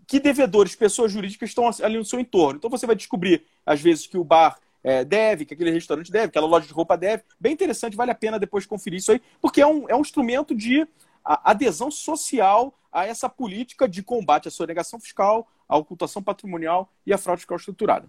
que devedores, pessoas jurídicas estão ali no seu entorno. Então você vai descobrir, às vezes, que o bar é, deve, que aquele restaurante deve, que aquela loja de roupa deve. Bem interessante, vale a pena depois conferir isso aí, porque é um, é um instrumento de adesão social a essa política de combate à sonegação fiscal, à ocultação patrimonial e à fraude fiscal estruturada.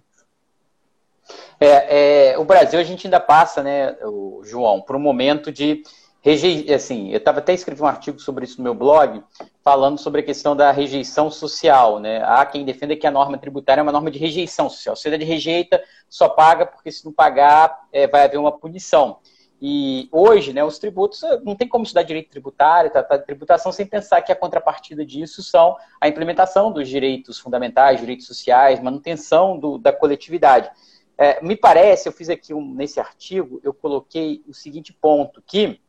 É, é, o Brasil a gente ainda passa, né, João, por um momento de rejeição. Assim, eu estava até escrevendo um artigo sobre isso no meu blog, falando sobre a questão da rejeição social. Né? Há quem defenda que a norma tributária é uma norma de rejeição social. Se ele rejeita, só paga, porque se não pagar, é, vai haver uma punição. E hoje, né, os tributos, eh, não tem como estudar direito tributário, tratar de tributação, sem pensar que a contrapartida disso são a implementação dos direitos fundamentais, direitos sociais, manutenção do, da coletividade. É, me parece, eu fiz aqui um, nesse artigo, eu coloquei o seguinte ponto, que,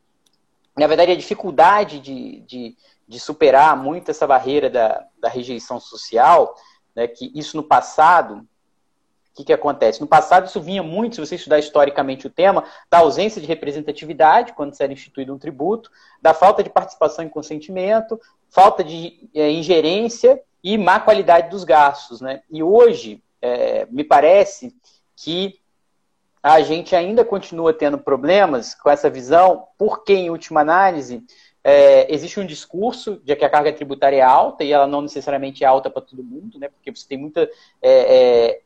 na verdade, a dificuldade de, de, de superar muito essa barreira da, da rejeição social, né, que isso no passado o que, que acontece? No passado, isso vinha muito, se você estudar historicamente o tema, da ausência de representatividade, quando era instituído um tributo, da falta de participação em consentimento, falta de é, ingerência e má qualidade dos gastos. Né? E hoje, é, me parece que a gente ainda continua tendo problemas com essa visão, porque, em última análise, é, existe um discurso de que a carga tributária é alta e ela não necessariamente é alta para todo mundo, né? Porque você tem muita é, é,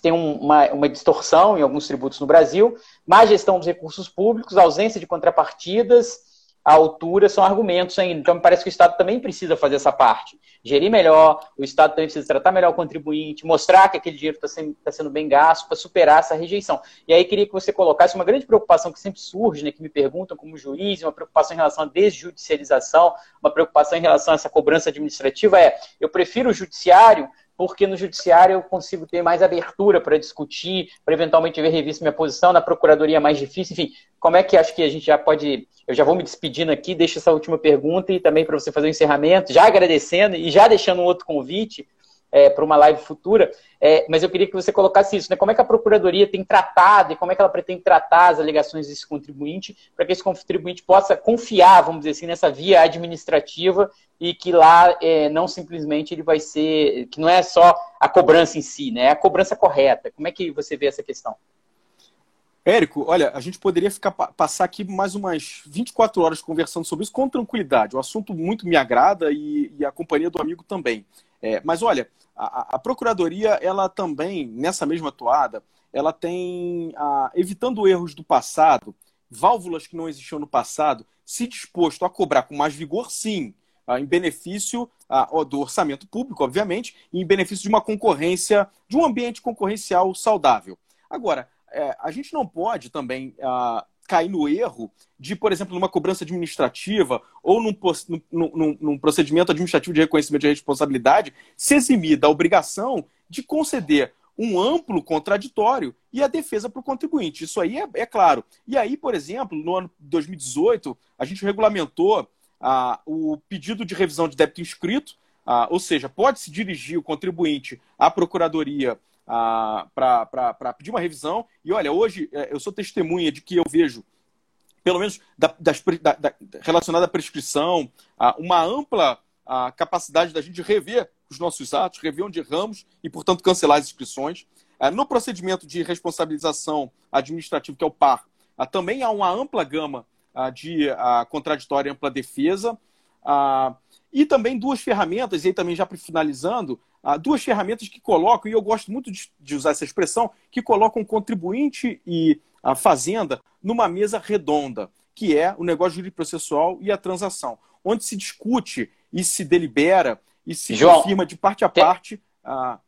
tem uma, uma distorção em alguns tributos no Brasil, má gestão dos recursos públicos, ausência de contrapartidas, a altura são argumentos ainda. Então, me parece que o Estado também precisa fazer essa parte. Gerir melhor, o Estado também precisa tratar melhor o contribuinte, mostrar que aquele dinheiro está sendo, tá sendo, bem gasto para superar essa rejeição. E aí, queria que você colocasse uma grande preocupação que sempre surge, né, que me perguntam como juiz, uma preocupação em relação à desjudicialização, uma preocupação em relação a essa cobrança administrativa é, eu prefiro o judiciário porque no judiciário eu consigo ter mais abertura para discutir, para eventualmente ver revista minha posição, na procuradoria é mais difícil, enfim, como é que acho que a gente já pode, eu já vou me despedindo aqui, deixo essa última pergunta e também para você fazer o um encerramento, já agradecendo e já deixando um outro convite, é, para uma live futura, é, mas eu queria que você colocasse isso, né? Como é que a Procuradoria tem tratado e como é que ela pretende tratar as alegações desse contribuinte para que esse contribuinte possa confiar, vamos dizer assim, nessa via administrativa e que lá é, não simplesmente ele vai ser, que não é só a cobrança em si, né? É a cobrança correta. Como é que você vê essa questão? Érico, olha, a gente poderia ficar passar aqui mais umas 24 horas conversando sobre isso com tranquilidade. O assunto muito me agrada e, e a companhia do amigo também. É, mas olha, a, a, Procuradoria, ela também, nessa mesma toada, ela tem, a, evitando erros do passado, válvulas que não existiam no passado, se disposto a cobrar com mais vigor, sim, em benefício do orçamento público, obviamente, e em benefício de uma concorrência, de um ambiente concorrencial saudável. Agora, é, a gente não pode também cair no erro de, por exemplo, numa cobrança administrativa ou num, num, num, procedimento administrativo de reconhecimento de responsabilidade, se eximir da obrigação de conceder um amplo contraditório e a defesa para o contribuinte. Isso aí é, é, claro. E aí, por exemplo, no ano 2018, a gente regulamentou ah, o pedido de revisão de débito inscrito, ah, ou seja, pode-se dirigir o contribuinte à procuradoria para pedir uma revisão. E olha, hoje é, eu sou testemunha de que eu vejo, pelo menos da, das, da, da, relacionada à prescrição, uma ampla capacidade da gente rever os nossos atos, rever onde erramos e, portanto, cancelar as inscrições. É, no procedimento de responsabilização administrativa, que é o PAR, também há uma ampla gama de contraditória e ampla defesa. E também duas ferramentas, e aí também já finalizando, ah, duas ferramentas que colocam, e eu gosto muito de, de usar essa expressão, que colocam o contribuinte e a fazenda numa mesa redonda, que é o negócio jurídico processual e a transação, onde se discute e se delibera e se João, confirma de parte a parte. Ah,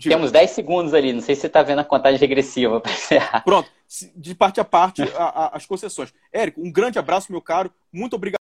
Temos 10 segundos ali, não sei se você está vendo a contagem regressiva para encerrar. Pronto, de parte a parte, a, a, as concessões. Érico, um grande abraço, meu caro. Muito obrigado.